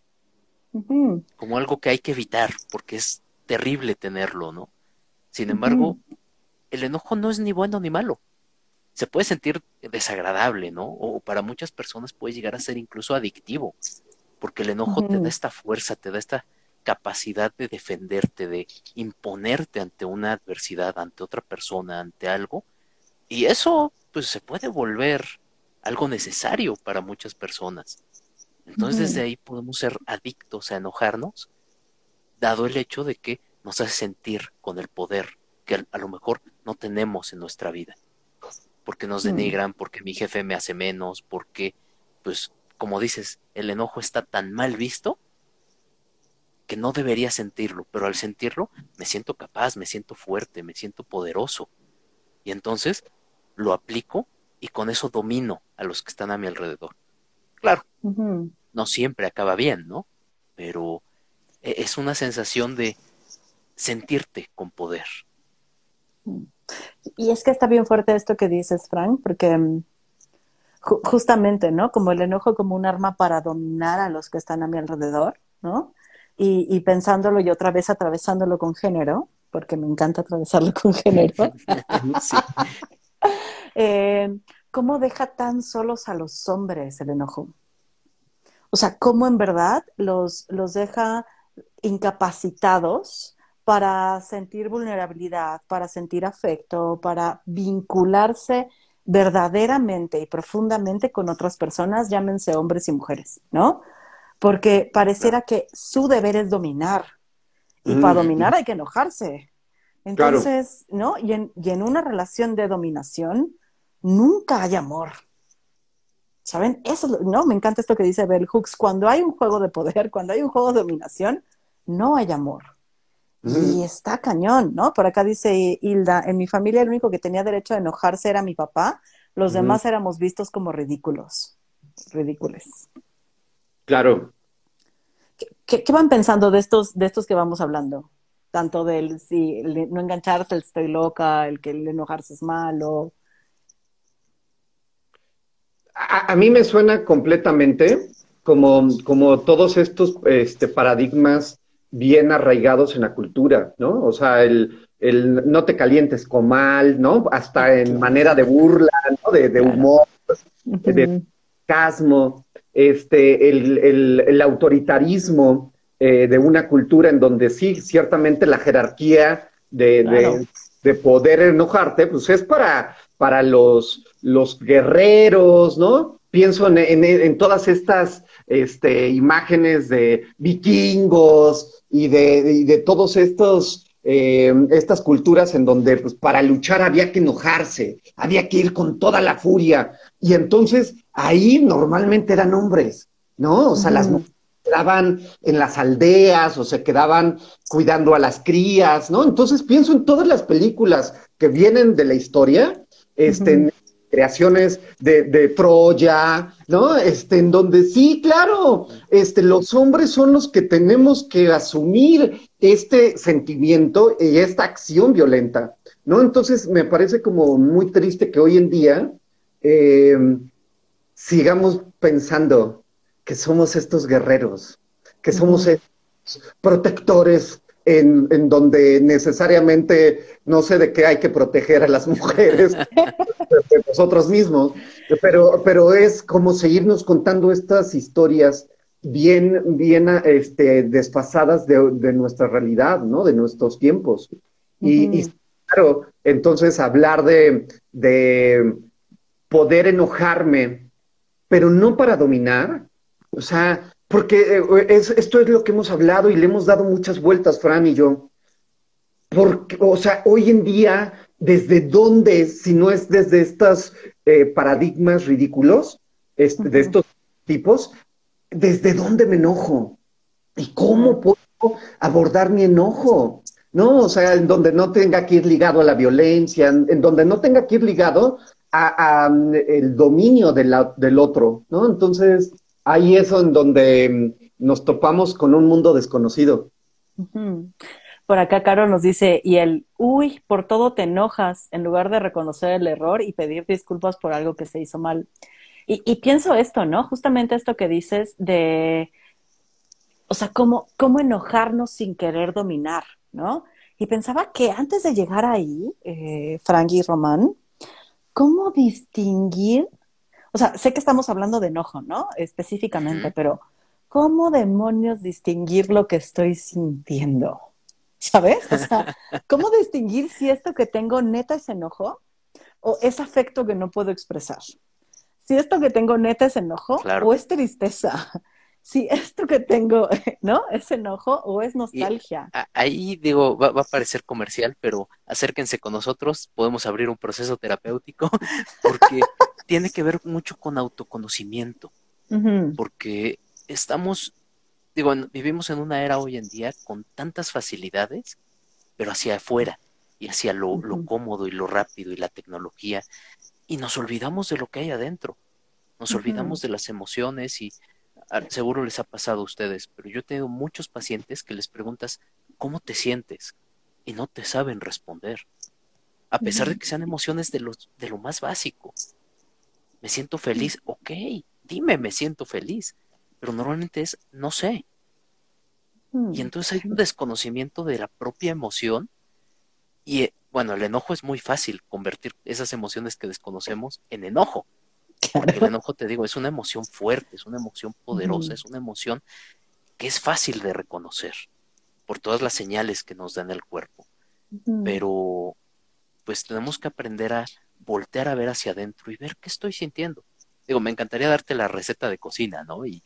Como algo que hay que evitar, porque es terrible tenerlo, ¿no? Sin embargo, el enojo no es ni bueno ni malo. Se puede sentir desagradable, ¿no? O para muchas personas puede llegar a ser incluso adictivo porque el enojo te da esta fuerza, te da esta capacidad de defenderte, de imponerte ante una adversidad, ante otra persona, ante algo. Y eso, pues, se puede volver algo necesario para muchas personas. Entonces, desde ahí podemos ser adictos a enojarnos, dado el hecho de que nos hace sentir con el poder que a lo mejor no tenemos en nuestra vida. Porque nos denigran, porque mi jefe me hace menos, porque, pues, como dices, el enojo está tan mal visto que no debería sentirlo, pero al sentirlo me siento capaz, me siento fuerte, me siento poderoso. Y entonces lo aplico y con eso domino a los que están a mi alrededor. Claro, no siempre acaba bien, ¿no? Pero e, es una sensación de sentirte con poder. Y es que está bien fuerte esto que dices, Frank, porque mm, justamente, ¿no? Como el enojo como un arma para dominar a los que están a mi alrededor, ¿no? Y, pensándolo y otra vez atravesándolo con género, porque me encanta atravesarlo con género. Eh, ¿Cómo deja tan solos a los hombres el enojo? O sea, ¿cómo en verdad los, los deja incapacitados para sentir vulnerabilidad, para sentir afecto, para vincularse verdaderamente y profundamente con otras personas, llámense hombres y mujeres, ¿no? Porque pareciera que su deber es dominar. Y para dominar hay que enojarse. Entonces, ¿no? Y en, y en una relación de dominación, nunca hay amor. ¿Saben? Eso, ¿no? Me encanta esto que dice Bell Hooks. Cuando hay un juego de poder, cuando hay un juego de dominación, no hay amor. Y está cañón, ¿no? Por acá dice Hilda, en mi familia el único que tenía derecho a enojarse era mi papá, los demás éramos vistos como ridículos, ridículos. Claro. ¿Qué, van pensando de estos, de estos que vamos hablando? Tanto del si no engancharse, el estoy loca, el que el enojarse es malo. A, mí me suena completamente como, como todos estos este, paradigmas bien arraigados en la cultura, ¿no? O sea, el, el no te calientes con mal, ¿no? Hasta en manera de burla, ¿no? De, humor, de casmo, este, el, el, autoritarismo eh, de una cultura en donde sí, ciertamente la jerarquía de, de, poder enojarte, pues es para, para los, los guerreros, ¿no? Pienso en, en, en todas estas este, imágenes de vikingos, y de, de todos estos eh, estas culturas en donde pues, para luchar había que enojarse, había que ir con toda la furia. Y entonces ahí normalmente eran hombres, ¿no? O sea, las mujeres quedaban en las aldeas o se quedaban cuidando a las crías, ¿no? Entonces pienso en todas las películas que vienen de la historia, este, creaciones de, de, Troya, ¿no? Este, en donde sí, claro, este, los hombres son los que tenemos que asumir este sentimiento y esta acción violenta, ¿no? Entonces me parece como muy triste que hoy en día eh, sigamos pensando que somos estos guerreros, que somos estos protectores en, en, donde necesariamente no sé de qué hay que proteger a las mujeres de nosotros mismos, pero, pero es como seguirnos contando estas historias bien, bien este, desfasadas de, de nuestra realidad, ¿no? De nuestros tiempos. Y, y claro, entonces hablar de, de poder enojarme, pero no para dominar, o sea, porque eh, es, esto es lo que hemos hablado y le hemos dado muchas vueltas, Fran y yo. Porque, o sea, hoy en día, ¿desde dónde, si no es desde estos eh, paradigmas ridículos, este, de estos tipos, desde dónde me enojo? ¿Y cómo puedo abordar mi enojo? ¿No? O sea, en donde no tenga que ir ligado a la violencia, en, en donde no tenga que ir ligado a, a el dominio de la, del otro, ¿no? Entonces, hay eso en donde mm, nos topamos con un mundo desconocido. Por acá, Caro nos dice, y el, uy, por todo te enojas, en lugar de reconocer el error y pedir disculpas por algo que se hizo mal. Y, y pienso esto, ¿no? Justamente esto que dices de, o sea, cómo, cómo enojarnos sin querer dominar, ¿no? Y pensaba que antes de llegar ahí, eh, Frank y Román, ¿cómo distinguir o sea, sé que estamos hablando de enojo, ¿no? Específicamente, pero ¿cómo demonios distinguir lo que estoy sintiendo? ¿Sabes? O sea, ¿cómo distinguir si esto que tengo neta es enojo o es afecto que no puedo expresar? Si esto que tengo neta es enojo o es tristeza. Si esto que tengo, ¿no? Es enojo o es nostalgia. ahí digo, va, va, a parecer comercial, pero acérquense con nosotros, podemos abrir un proceso terapéutico, porque tiene que ver mucho con autoconocimiento, porque estamos, digo, vivimos en una era hoy en día con tantas facilidades, pero hacia afuera y hacia lo, lo cómodo y lo rápido y la tecnología, y nos olvidamos de lo que hay adentro, nos olvidamos de las emociones y ah, seguro les ha pasado a ustedes, pero yo he tenido muchos pacientes que les preguntas, ¿cómo te sientes? Y no te saben responder, a pesar de que sean emociones de, los, de lo más básico me siento feliz, ok, dime, me siento feliz, pero normalmente es, no sé. Y mm. entonces hay un desconocimiento de la propia emoción y eh, bueno, el enojo es muy fácil convertir esas emociones que desconocemos en enojo. Porque el enojo, te digo, es una emoción fuerte, es una emoción poderosa, es una emoción que es fácil de reconocer por todas las señales que nos da en el cuerpo. Pero pues tenemos que aprender a voltear a ver hacia adentro y ver qué estoy sintiendo. Digo, me encantaría darte la receta de cocina, ¿no? Y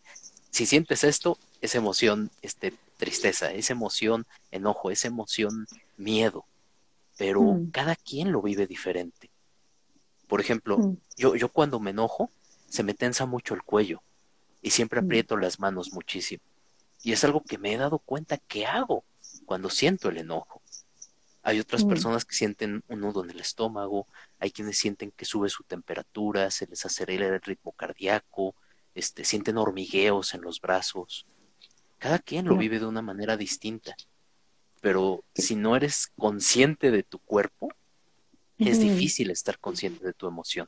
si sientes esto, es emoción, este, tristeza, es emoción, enojo, es emoción, miedo. Pero mm. cada quien lo vive diferente. Por ejemplo, mm. yo, yo cuando me enojo, se me tensa mucho el cuello y siempre mm. aprieto las manos muchísimo. Y es algo que me he dado cuenta que hago cuando siento el enojo. Hay otras mm. personas que sienten un nudo en el estómago, hay quienes sienten que sube su temperatura, se les acelera el ritmo cardíaco, este, sienten hormigueos en los brazos. Cada quien lo vive de una manera distinta. Pero si no eres consciente de tu cuerpo, es difícil estar consciente de tu emoción.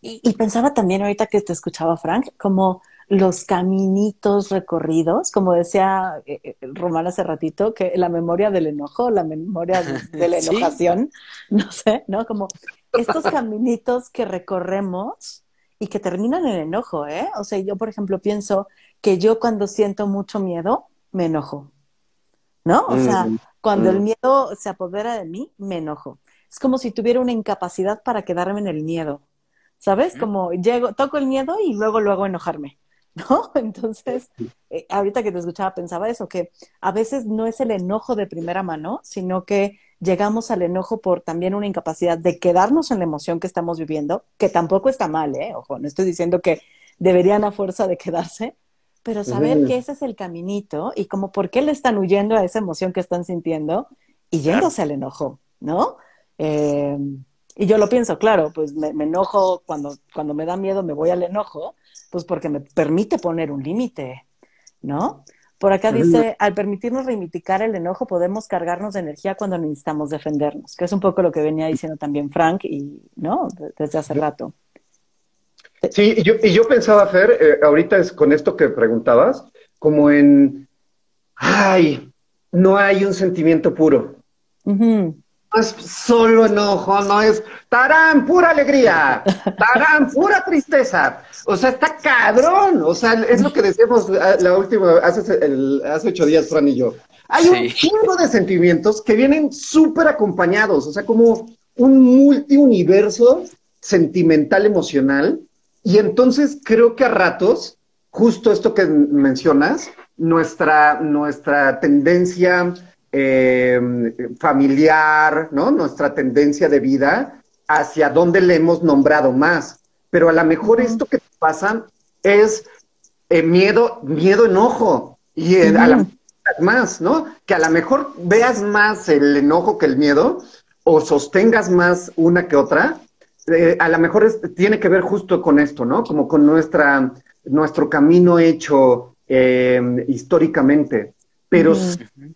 Y, y, pensaba también ahorita que te escuchaba, Frank, como los caminitos recorridos, como decía eh, eh, Román hace ratito, que la memoria del enojo, la memoria de, la enojación, no sé, ¿no? Como estos caminitos que recorremos y que terminan en enojo, ¿eh? O sea, yo, por ejemplo, pienso que yo cuando siento mucho miedo, me enojo, ¿no? O sea, mm, cuando el mm. miedo se apodera de mí, me enojo. Es como si tuviera una incapacidad para quedarme en el miedo, ¿sabes? Como llego, toco el miedo y luego luego enojarme. ¿No? Entonces, eh, ahorita que te escuchaba pensaba eso, que a veces no es el enojo de primera mano, sino que llegamos al enojo por también una incapacidad de quedarnos en la emoción que estamos viviendo, que tampoco está mal, ¿eh? Ojo, no estoy diciendo que deberían a fuerza de quedarse, pero saber que ese es el caminito y como por qué le están huyendo a esa emoción que están sintiendo y yéndose al enojo, ¿no? Eh, y yo lo pienso, claro, pues me, enojo cuando, cuando me da miedo, me voy al enojo, pues porque me permite poner un límite, ¿no? Por acá dice, al permitirnos reivindicar el enojo, podemos cargarnos de energía cuando necesitamos defendernos, que es un poco lo que venía diciendo también Frank, y, ¿no? Desde hace rato. Sí, y yo, y yo pensaba, Fer, eh, ahorita es con esto que preguntabas, como en, ay, no hay un sentimiento puro. No es solo enojo, no es tarán, pura alegría, tarán, pura tristeza. O sea, está cabrón. O sea, es lo que decíamos la última, hace, hace ocho días, Fran y yo. Hay un chingo de sentimientos que vienen súper acompañados, o sea, como un multiuniverso sentimental, emocional, y entonces creo que a ratos, justo esto que mencionas, nuestra, nuestra tendencia eh, familiar, ¿no? Nuestra tendencia de vida hacia dónde le hemos nombrado más. Pero a lo mejor esto que te pasa es eh, miedo, miedo, enojo. Y a la más, ¿no? Que a lo mejor veas más el enojo que el miedo o sostengas más una que otra, eh, a lo mejor tiene que ver justo con esto, ¿no? Como con nuestra, nuestro camino hecho eh, históricamente. Pero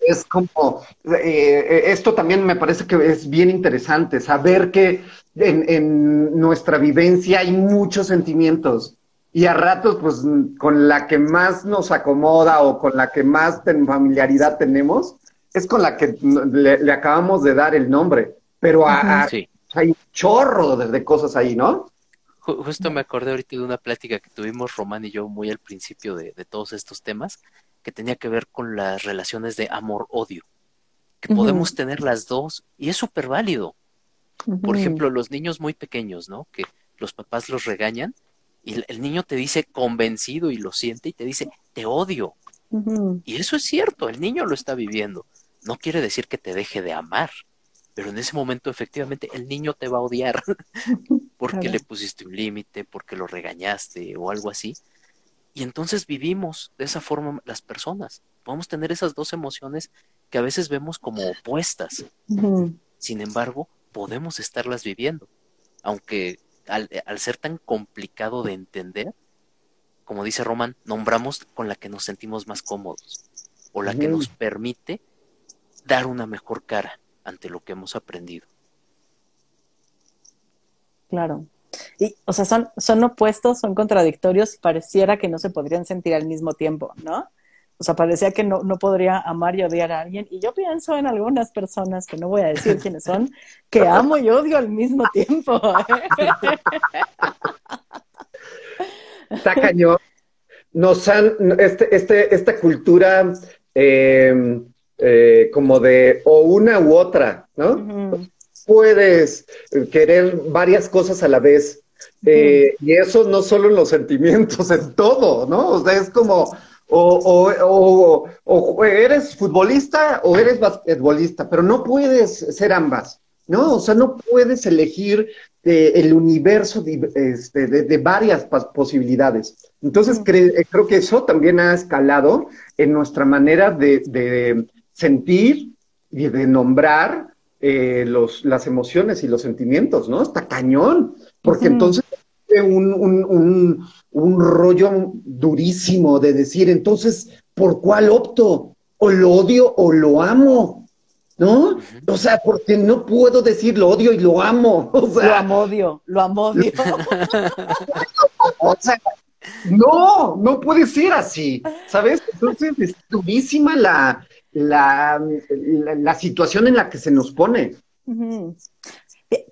es como, eh, esto también me parece que es bien interesante, saber que en, en, nuestra vivencia hay muchos sentimientos y a ratos, pues, con la que más nos acomoda o con la que más familiaridad tenemos, es con la que le, acabamos de dar el nombre. Pero a, hay un chorro de, cosas ahí, ¿no? Justo me acordé ahorita de una plática que tuvimos Román y yo muy al principio de, todos estos temas, que tenía que ver con las relaciones de amor-odio, que podemos tener las dos y es súper válido. Por ejemplo, los niños muy pequeños, ¿no? Que los papás los regañan y el, niño te dice convencido y lo siente y te dice, te odio. Y eso es cierto, el niño lo está viviendo. No quiere decir que te deje de amar pero en ese momento efectivamente el niño te va a odiar porque le pusiste un límite, porque lo regañaste o algo así. Y entonces vivimos de esa forma las personas. Podemos tener esas dos emociones que a veces vemos como opuestas. Sin embargo, podemos estarlas viviendo. Aunque al, ser tan complicado de entender, como dice Román, nombramos con la que nos sentimos más cómodos o la que nos permite dar una mejor cara ante lo que hemos aprendido. Claro. Y, o sea, son, son opuestos, son contradictorios y pareciera que no se podrían sentir al mismo tiempo, ¿no? O sea, parecía que no, no podría amar y odiar a alguien. Y yo pienso en algunas personas, que no voy a decir quiénes son, que amo y odio al mismo tiempo. Está cañón. Nos han, este, este, esta cultura eh, eh, como de o una u otra, ¿no? Puedes querer varias cosas a la vez. Eh, y eso no solo en los sentimientos, en todo, ¿no? O sea, es como, o, o, o, eres futbolista o eres basquetbolista, pero no puedes ser ambas, ¿no? O sea, no puedes elegir eh, el universo de, este, de, varias posibilidades. Entonces, creo que eso también ha escalado en nuestra manera de, sentir y de nombrar eh, los, las emociones y los sentimientos, ¿no? Está cañón, porque entonces un, un, un, rollo durísimo de decir, entonces, ¿por cuál opto? ¿O lo odio o lo amo? ¿No? O sea, porque no puedo decir lo odio y lo amo. O sea, lo amo odio, lo amo odio. o sea, no, no puede ser así, ¿sabes? Entonces es durísima la, la, la, situación en la que se nos pone.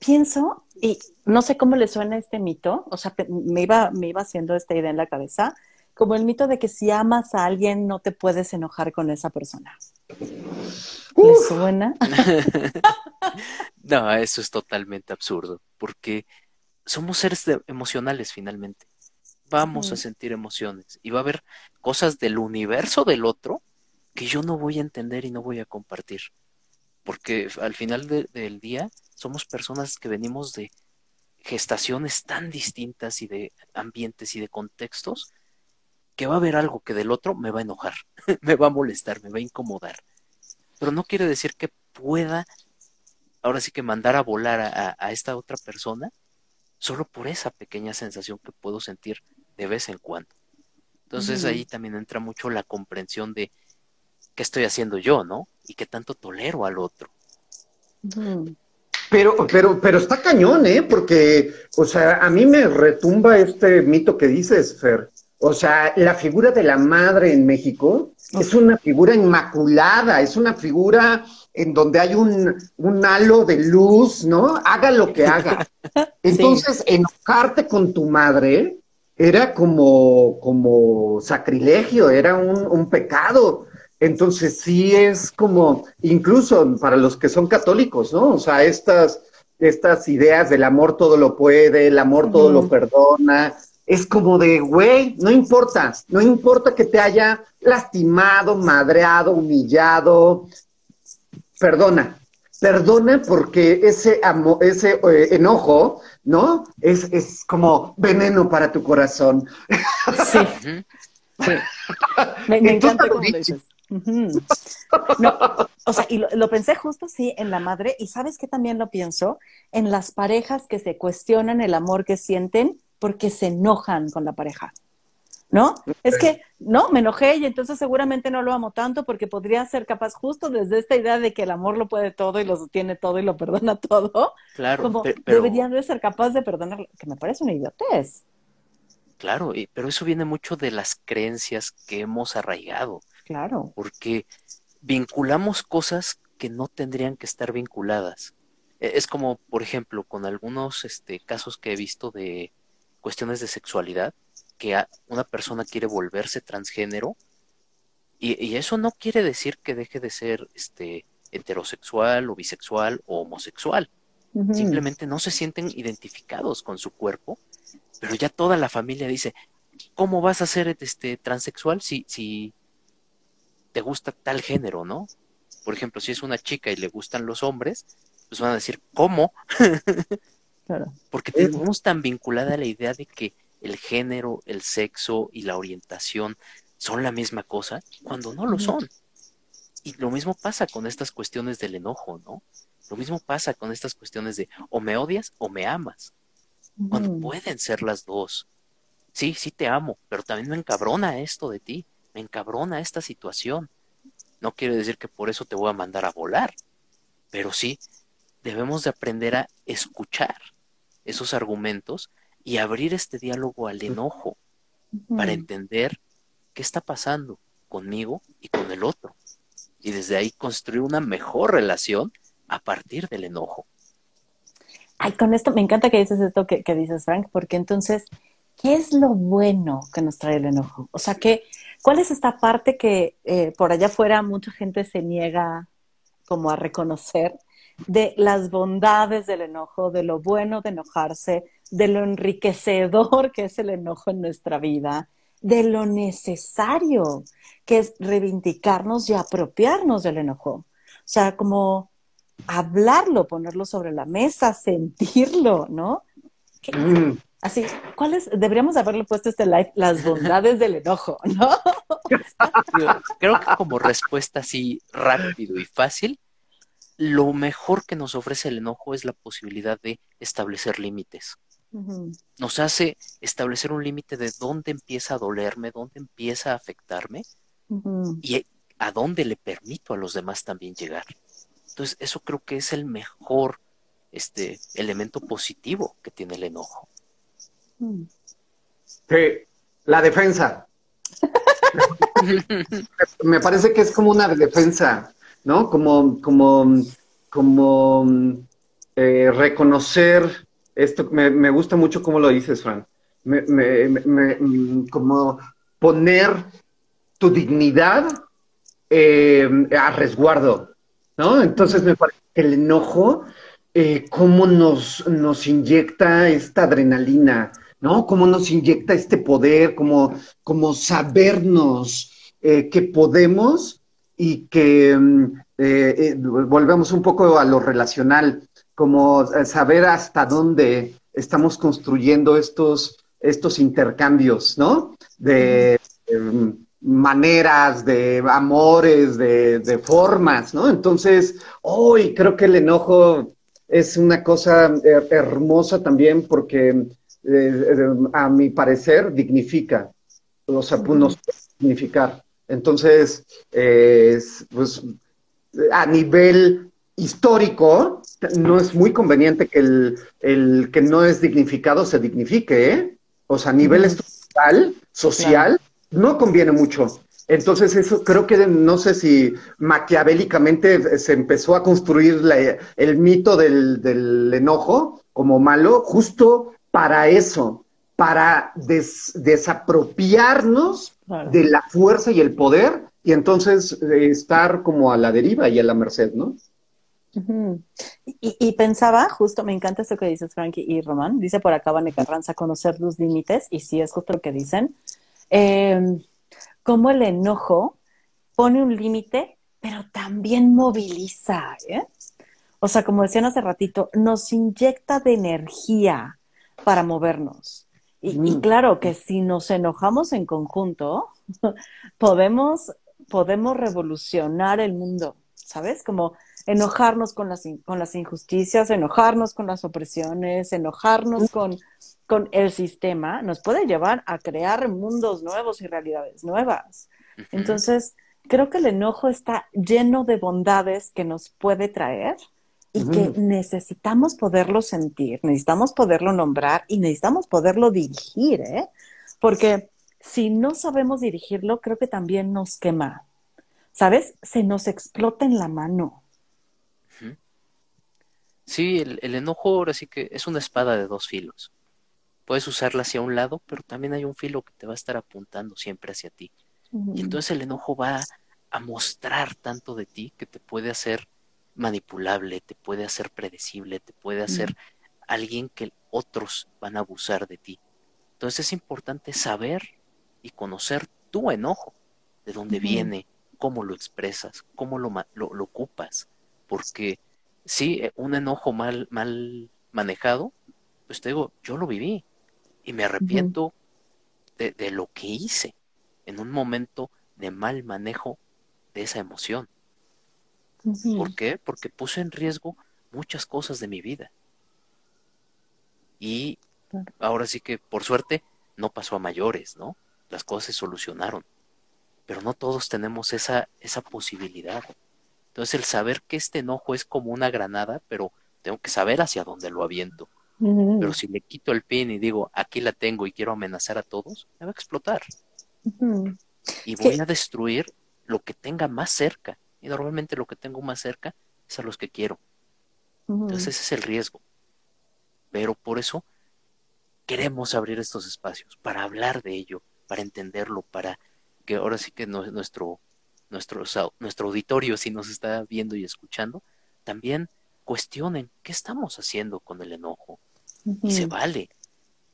Pienso, y no sé cómo le suena este mito, o sea, me iba, me iba haciendo esta idea en la cabeza, como el mito de que si amas a alguien no te puedes enojar con esa persona. ¿Le suena? no, eso es totalmente absurdo, porque somos seres emocionales finalmente. vamos a sentir emociones y va a haber cosas del universo del otro que yo no voy a entender y no voy a compartir. Porque al final del día somos personas que venimos de gestaciones tan distintas y de ambientes y de contextos que va a haber algo que del otro me va a enojar, me va a molestar, me va a incomodar. Pero no quiere decir que pueda ahora sí que mandar a volar a, esta otra persona solo por esa pequeña sensación que puedo sentir de vez en cuando. Entonces ahí también entra mucho la comprensión de qué estoy haciendo yo, ¿no? Y qué tanto tolero al otro. Pero, pero, pero está cañón, ¿eh? Porque, o sea, a mí me retumba este mito que dices, Fer. O sea, la figura de la madre en México es una figura inmaculada, es una figura en donde hay un, un halo de luz, ¿no? Haga lo que haga. Entonces, enojarte con tu madre era como, como sacrilegio, era un, un pecado. Entonces sí es como, incluso para los que son católicos, ¿no? O sea, estas, estas ideas del amor todo lo puede, el amor todo lo perdona, es como de, güey, no importa, no importa que te haya lastimado, madreado, humillado, perdona, perdona porque ese, amor, ese eh, enojo, ¿no? Es, es como veneno para tu corazón. Sí. sí. Me, encanta dices o sea, y lo, pensé justo sí en la madre, y sabes que también lo pienso en las parejas que se cuestionan el amor que sienten porque se enojan con la pareja. ¿No? Es que, no, me enojé y entonces seguramente no lo amo tanto porque podría ser capaz justo desde esta idea de que el amor lo puede todo y lo sostiene todo y lo perdona todo. Claro, como pero, deberían de ser capaz de perdonar, que me parece una idiotez. Claro, pero eso viene mucho de las creencias que hemos arraigado. Claro. Porque vinculamos cosas que no tendrían que estar vinculadas. E, es como, por ejemplo, con algunos este, casos que he visto de cuestiones de sexualidad, que una persona quiere volverse transgénero, y, eso no quiere decir que deje de ser este, heterosexual o bisexual o homosexual. Simplemente no se sienten identificados con su cuerpo, pero ya toda la familia dice, ¿cómo vas a ser este, transexual si, si te gusta tal género, ¿no? Por ejemplo, si es una chica y le gustan los hombres, pues van a decir, ¿cómo? claro. Porque tenemos tan vinculada la idea de que el género, el sexo y la orientación son la misma cosa, cuando no lo son. Y lo mismo pasa con estas cuestiones del enojo, ¿no? Lo mismo pasa con estas cuestiones de o me odias o me amas. Cuando pueden ser las dos. Sí, sí te amo, pero también me encabrona esto de ti me encabrona esta situación. No quiere decir que por eso te voy a mandar a volar, pero sí debemos de aprender a escuchar esos argumentos y abrir este diálogo al enojo para entender qué está pasando conmigo y con el otro. Y desde ahí construir una mejor relación a partir del enojo. Ay, con esto me encanta que dices esto que, que dices, Frank, porque entonces, ¿qué es lo bueno que nos trae el enojo? O sea, que ¿Cuál es esta parte que eh, por allá afuera mucha gente se niega como a reconocer de las bondades del enojo, de lo bueno de enojarse, de lo enriquecedor que es el enojo en nuestra vida, de lo necesario que es reivindicarnos y apropiarnos del enojo? O sea, como hablarlo, ponerlo sobre la mesa, sentirlo, ¿no? Mm. Así, ¿cuáles? Deberíamos haberle puesto este live, las bondades del enojo, ¿no? Creo que como respuesta así rápido y fácil, lo mejor que nos ofrece el enojo es la posibilidad de establecer límites. Nos hace establecer un límite de dónde empieza a dolerme, dónde empieza a afectarme y a dónde le permito a los demás también llegar. Entonces, eso creo que es el mejor este elemento positivo que tiene el enojo. Sí, la defensa. me parece que es como una defensa, ¿no? Como, como, como eh, reconocer esto. Me, gusta mucho cómo lo dices, Fran. como poner tu dignidad eh, a resguardo, ¿no? Entonces me parece que el enojo, eh, cómo nos, nos inyecta esta adrenalina, ¿no? Cómo nos inyecta este poder, como, sabernos eh, que podemos y que mm, eh, eh, volvemos un poco a lo relacional, como saber hasta dónde estamos construyendo estos, estos intercambios, ¿no? De em, maneras, de amores, de, formas, ¿no? Entonces, hoy creo que el enojo es una cosa hermosa también porque a mi parecer dignifica, o sea, nos puede significar. Entonces, pues a nivel histórico, no es muy conveniente que el, que no es dignificado se dignifique, ¿eh? O sea, a nivel estructural, social, no conviene mucho. Entonces, eso creo que no sé si maquiavélicamente se empezó a construir el mito del, enojo como malo, justo para eso, para desapropiarnos de la fuerza y el poder y entonces eh, estar como a la deriva y a la merced, ¿no? y, pensaba, justo, me encanta esto que dices, Frankie y Román, dice por acá Vane Carranza, conocer los límites, y sí, es justo lo que dicen, eh, como el enojo pone un límite, pero también moviliza, ¿eh? O sea, como decían hace ratito, nos inyecta de energía para movernos. Y, y, claro que si nos enojamos en conjunto, podemos podemos revolucionar el mundo, ¿sabes? Como enojarnos con las, con las injusticias, enojarnos con las opresiones, enojarnos con, con el sistema, nos puede llevar a crear mundos nuevos y realidades nuevas. Entonces, creo que el enojo está lleno de bondades que nos puede traer y que necesitamos poderlo sentir, necesitamos poderlo nombrar y necesitamos poderlo dirigir, ¿eh? Porque si no sabemos dirigirlo, creo que también nos quema. ¿Sabes? Se nos explota en la mano. Sí, el, enojo ahora sí que es una espada de dos filos. Puedes usarla hacia un lado, pero también hay un filo que te va a estar apuntando siempre hacia ti. Y entonces el enojo va a mostrar tanto de ti que te puede hacer manipulable, te puede hacer predecible, te puede hacer alguien que otros van a abusar de ti. Entonces es importante saber y conocer tu enojo, de dónde viene, cómo lo expresas, cómo lo, lo, ocupas. Porque sí, eh, un enojo mal, mal manejado, pues te digo, yo lo viví y me arrepiento de, de, lo que hice en un momento de mal manejo de esa emoción. ¿Por qué? Porque puse en riesgo muchas cosas de mi vida. Y ahora sí que, por suerte, no pasó a mayores, ¿no? las cosas se solucionaron. Pero no todos tenemos esa, esa posibilidad. Entonces el saber que este enojo es como una granada, pero tengo que saber hacia dónde lo aviento. Pero si le quito el pin y digo, aquí la tengo y quiero amenazar a todos, me va a explotar. Y voy a destruir lo que tenga más cerca. Y normalmente lo que tengo más cerca es a los que quiero. Entonces ese es el riesgo. Pero por eso queremos abrir estos espacios, para hablar de ello, para entenderlo, para que ahora sí que nuestro, nuestro, nuestro auditorio, si nos está viendo y escuchando, también cuestionen qué estamos haciendo con el enojo. Y se vale.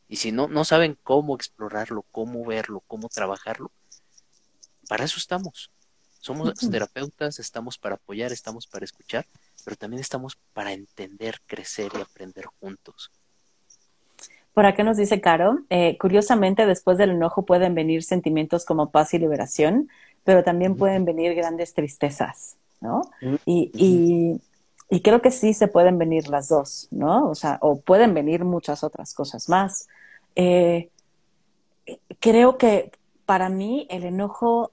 Y si no, no saben cómo explorarlo, cómo verlo, cómo trabajarlo, para eso estamos. Somos terapeutas, estamos para apoyar, estamos para escuchar, pero también estamos para entender, crecer y aprender juntos. Por acá nos dice Caro, eh, curiosamente después del enojo pueden venir sentimientos como paz y liberación, pero también pueden venir grandes tristezas, ¿no? Y, creo que sí se pueden venir las dos, ¿no? O sea, o pueden venir muchas otras cosas más. Eh, creo que para mí el enojo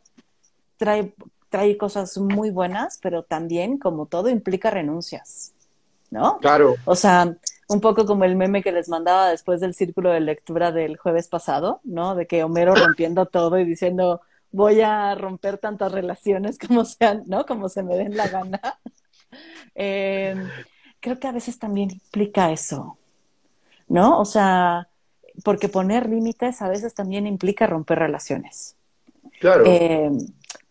trae, trae cosas muy buenas, pero también, como todo, implica renuncias, ¿no? Claro. O sea, un poco como el meme que les mandaba después del círculo de lectura del jueves pasado, ¿no? De que Homero rompiendo todo y diciendo, voy a romper tantas relaciones como sean, ¿no? Como se me den la gana. Em, creo que a veces también implica eso, ¿no? O sea, porque poner límites a veces también implica romper relaciones. Claro. Em,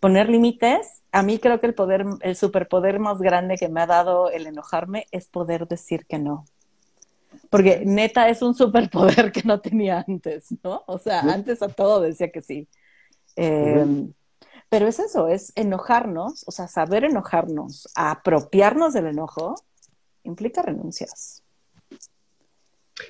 poner límites, a mí creo que el poder, el superpoder más grande que me ha dado el enojarme es poder decir que no. Porque neta es un superpoder que no tenía antes, ¿no? O sea, antes a todo decía que sí. Em, pero es eso, es enojarnos, o sea, saber enojarnos, apropiarnos del enojo, implica renuncias.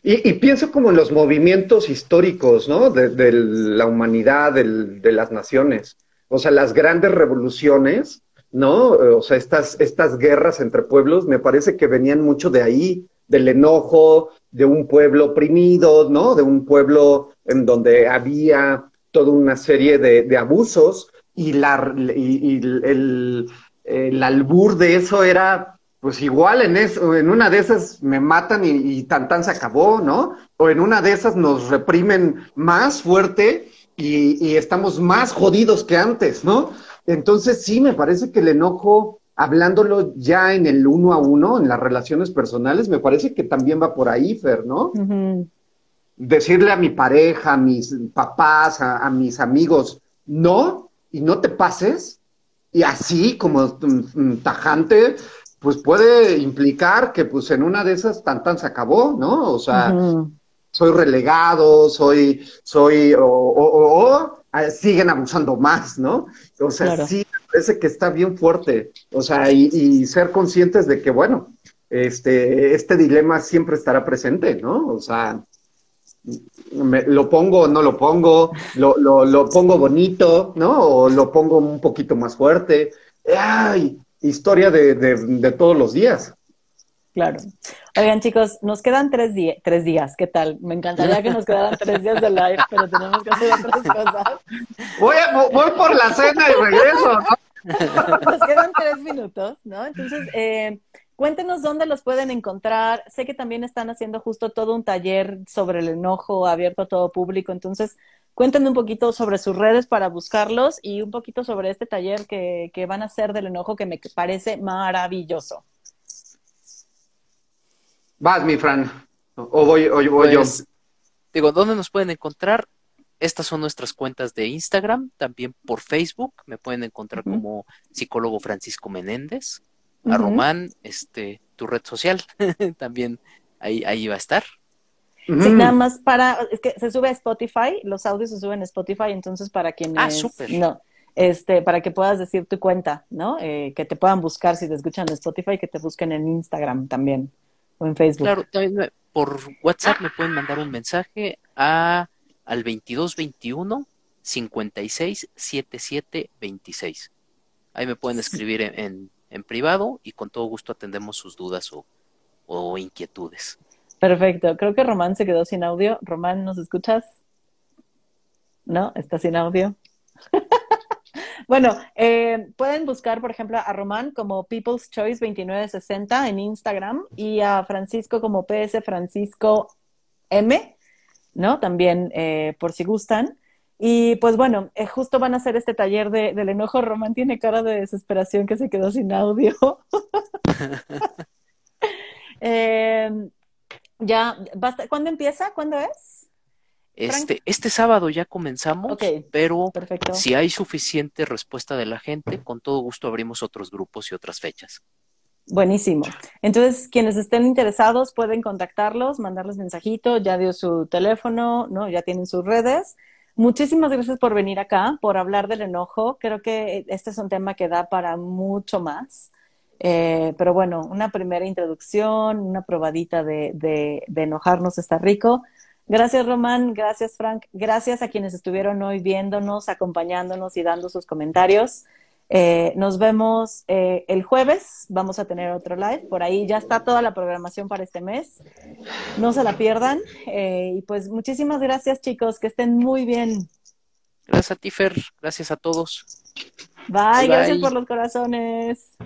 Y, pienso como en los movimientos históricos, ¿no? De, la humanidad, de las naciones. O sea, las grandes revoluciones, ¿no? O sea, estas, estas guerras entre pueblos me parece que venían mucho de ahí, del enojo de un pueblo oprimido, ¿no? De un pueblo en donde había toda una serie de, abusos y, la, y, el, el, albur de eso era, pues igual en, eso, en una de esas me matan y, y tan tan se acabó, ¿no? O en una de esas nos reprimen más fuerte y, y estamos más jodidos que antes, ¿no? Entonces sí, me parece que el enojo hablándolo ya en el uno a uno, en las relaciones personales, me parece que también va por ahí, Fer, ¿no? Decirle a mi pareja, a mis papás, a, mis amigos, no, y no te pases, y así como tajante, pues puede implicar que pues en una de esas tan tan se acabó, ¿no? O sea, soy relegado, soy, soy, o, o, ah, siguen abusando más, ¿no? O sea, sí parece que está bien fuerte. O sea, y, ser conscientes de que, bueno, este, este dilema siempre estará presente, ¿no? O sea, lo pongo o no lo pongo, lo, lo, lo, pongo bonito, ¿no? O lo pongo un poquito más fuerte. ¡Ay! Historia de, de, de todos los días. Claro. Oigan, chicos, nos quedan tres, tres días. ¿Qué tal? Me encantaría que nos quedaran tres días de live, pero tenemos que hacer otras cosas. Voy, voy por la cena y regreso, ¿no? Nos quedan tres minutos, ¿no? Entonces, eh, cuéntenos dónde los pueden encontrar. Sé que también están haciendo justo todo un taller sobre el enojo abierto a todo público. Entonces, cuéntenme un poquito sobre sus redes para buscarlos y un poquito sobre este taller que, que van a hacer del enojo que me parece maravilloso. Vas, mi Fran. O voy, o voy yo. Pues, digo, ¿dónde nos pueden encontrar? Estas son nuestras cuentas de Instagram, también por Facebook, me pueden encontrar como psicólogo Francisco Menéndez, a Román, este, tu red social, también ahí, ahí va a estar. Sí, nada más para, es que se sube a Spotify, los audios se suben a Spotify, entonces para quienes... Ah, súper. No, este, para que puedas decir tu cuenta, ¿no? Eh, que te puedan buscar si te escuchan en Spotify, que te busquen en Instagram también o en Facebook. Claro, también por WhatsApp me pueden mandar un mensaje a al 2221 56 77 26. Ahí me pueden escribir en, en, privado y con todo gusto atendemos sus dudas o, o inquietudes. Perfecto. Creo que Román se quedó sin audio. Román, ¿nos escuchas? ¿No? ¿Está sin audio? bueno, eh, pueden buscar, por ejemplo, a Román como People's Choice 2960 en Instagram y a Francisco como PS Francisco M ¿no? También eh, por si gustan. Y pues bueno, eh, justo van a hacer este taller de, del enojo. Román tiene cara de desesperación que se quedó sin audio. Em, ya, basta. ¿cuándo empieza? ¿Cuándo es? Este, este sábado ya comenzamos, pero si hay suficiente respuesta de la gente, con todo gusto abrimos otros grupos y otras fechas. Buenísimo. Entonces, quienes estén interesados pueden contactarlos, mandarles mensajito, ya dio su teléfono, ¿no? Ya tienen sus redes. Muchísimas gracias por venir acá, por hablar del enojo. Creo que este es un tema que da para mucho más. Eh, pero bueno, una primera introducción, una probadita de, de, de enojarnos está rico. Gracias, Román. Gracias, Frank. Gracias a quienes estuvieron hoy viéndonos, acompañándonos y dando sus comentarios. Eh, nos vemos eh, el jueves, vamos a tener otro live, por ahí ya está toda la programación para este mes, no se la pierdan eh, y pues muchísimas gracias chicos, que estén muy bien. Gracias a ti Fer, gracias a todos. bye. gracias por los corazones.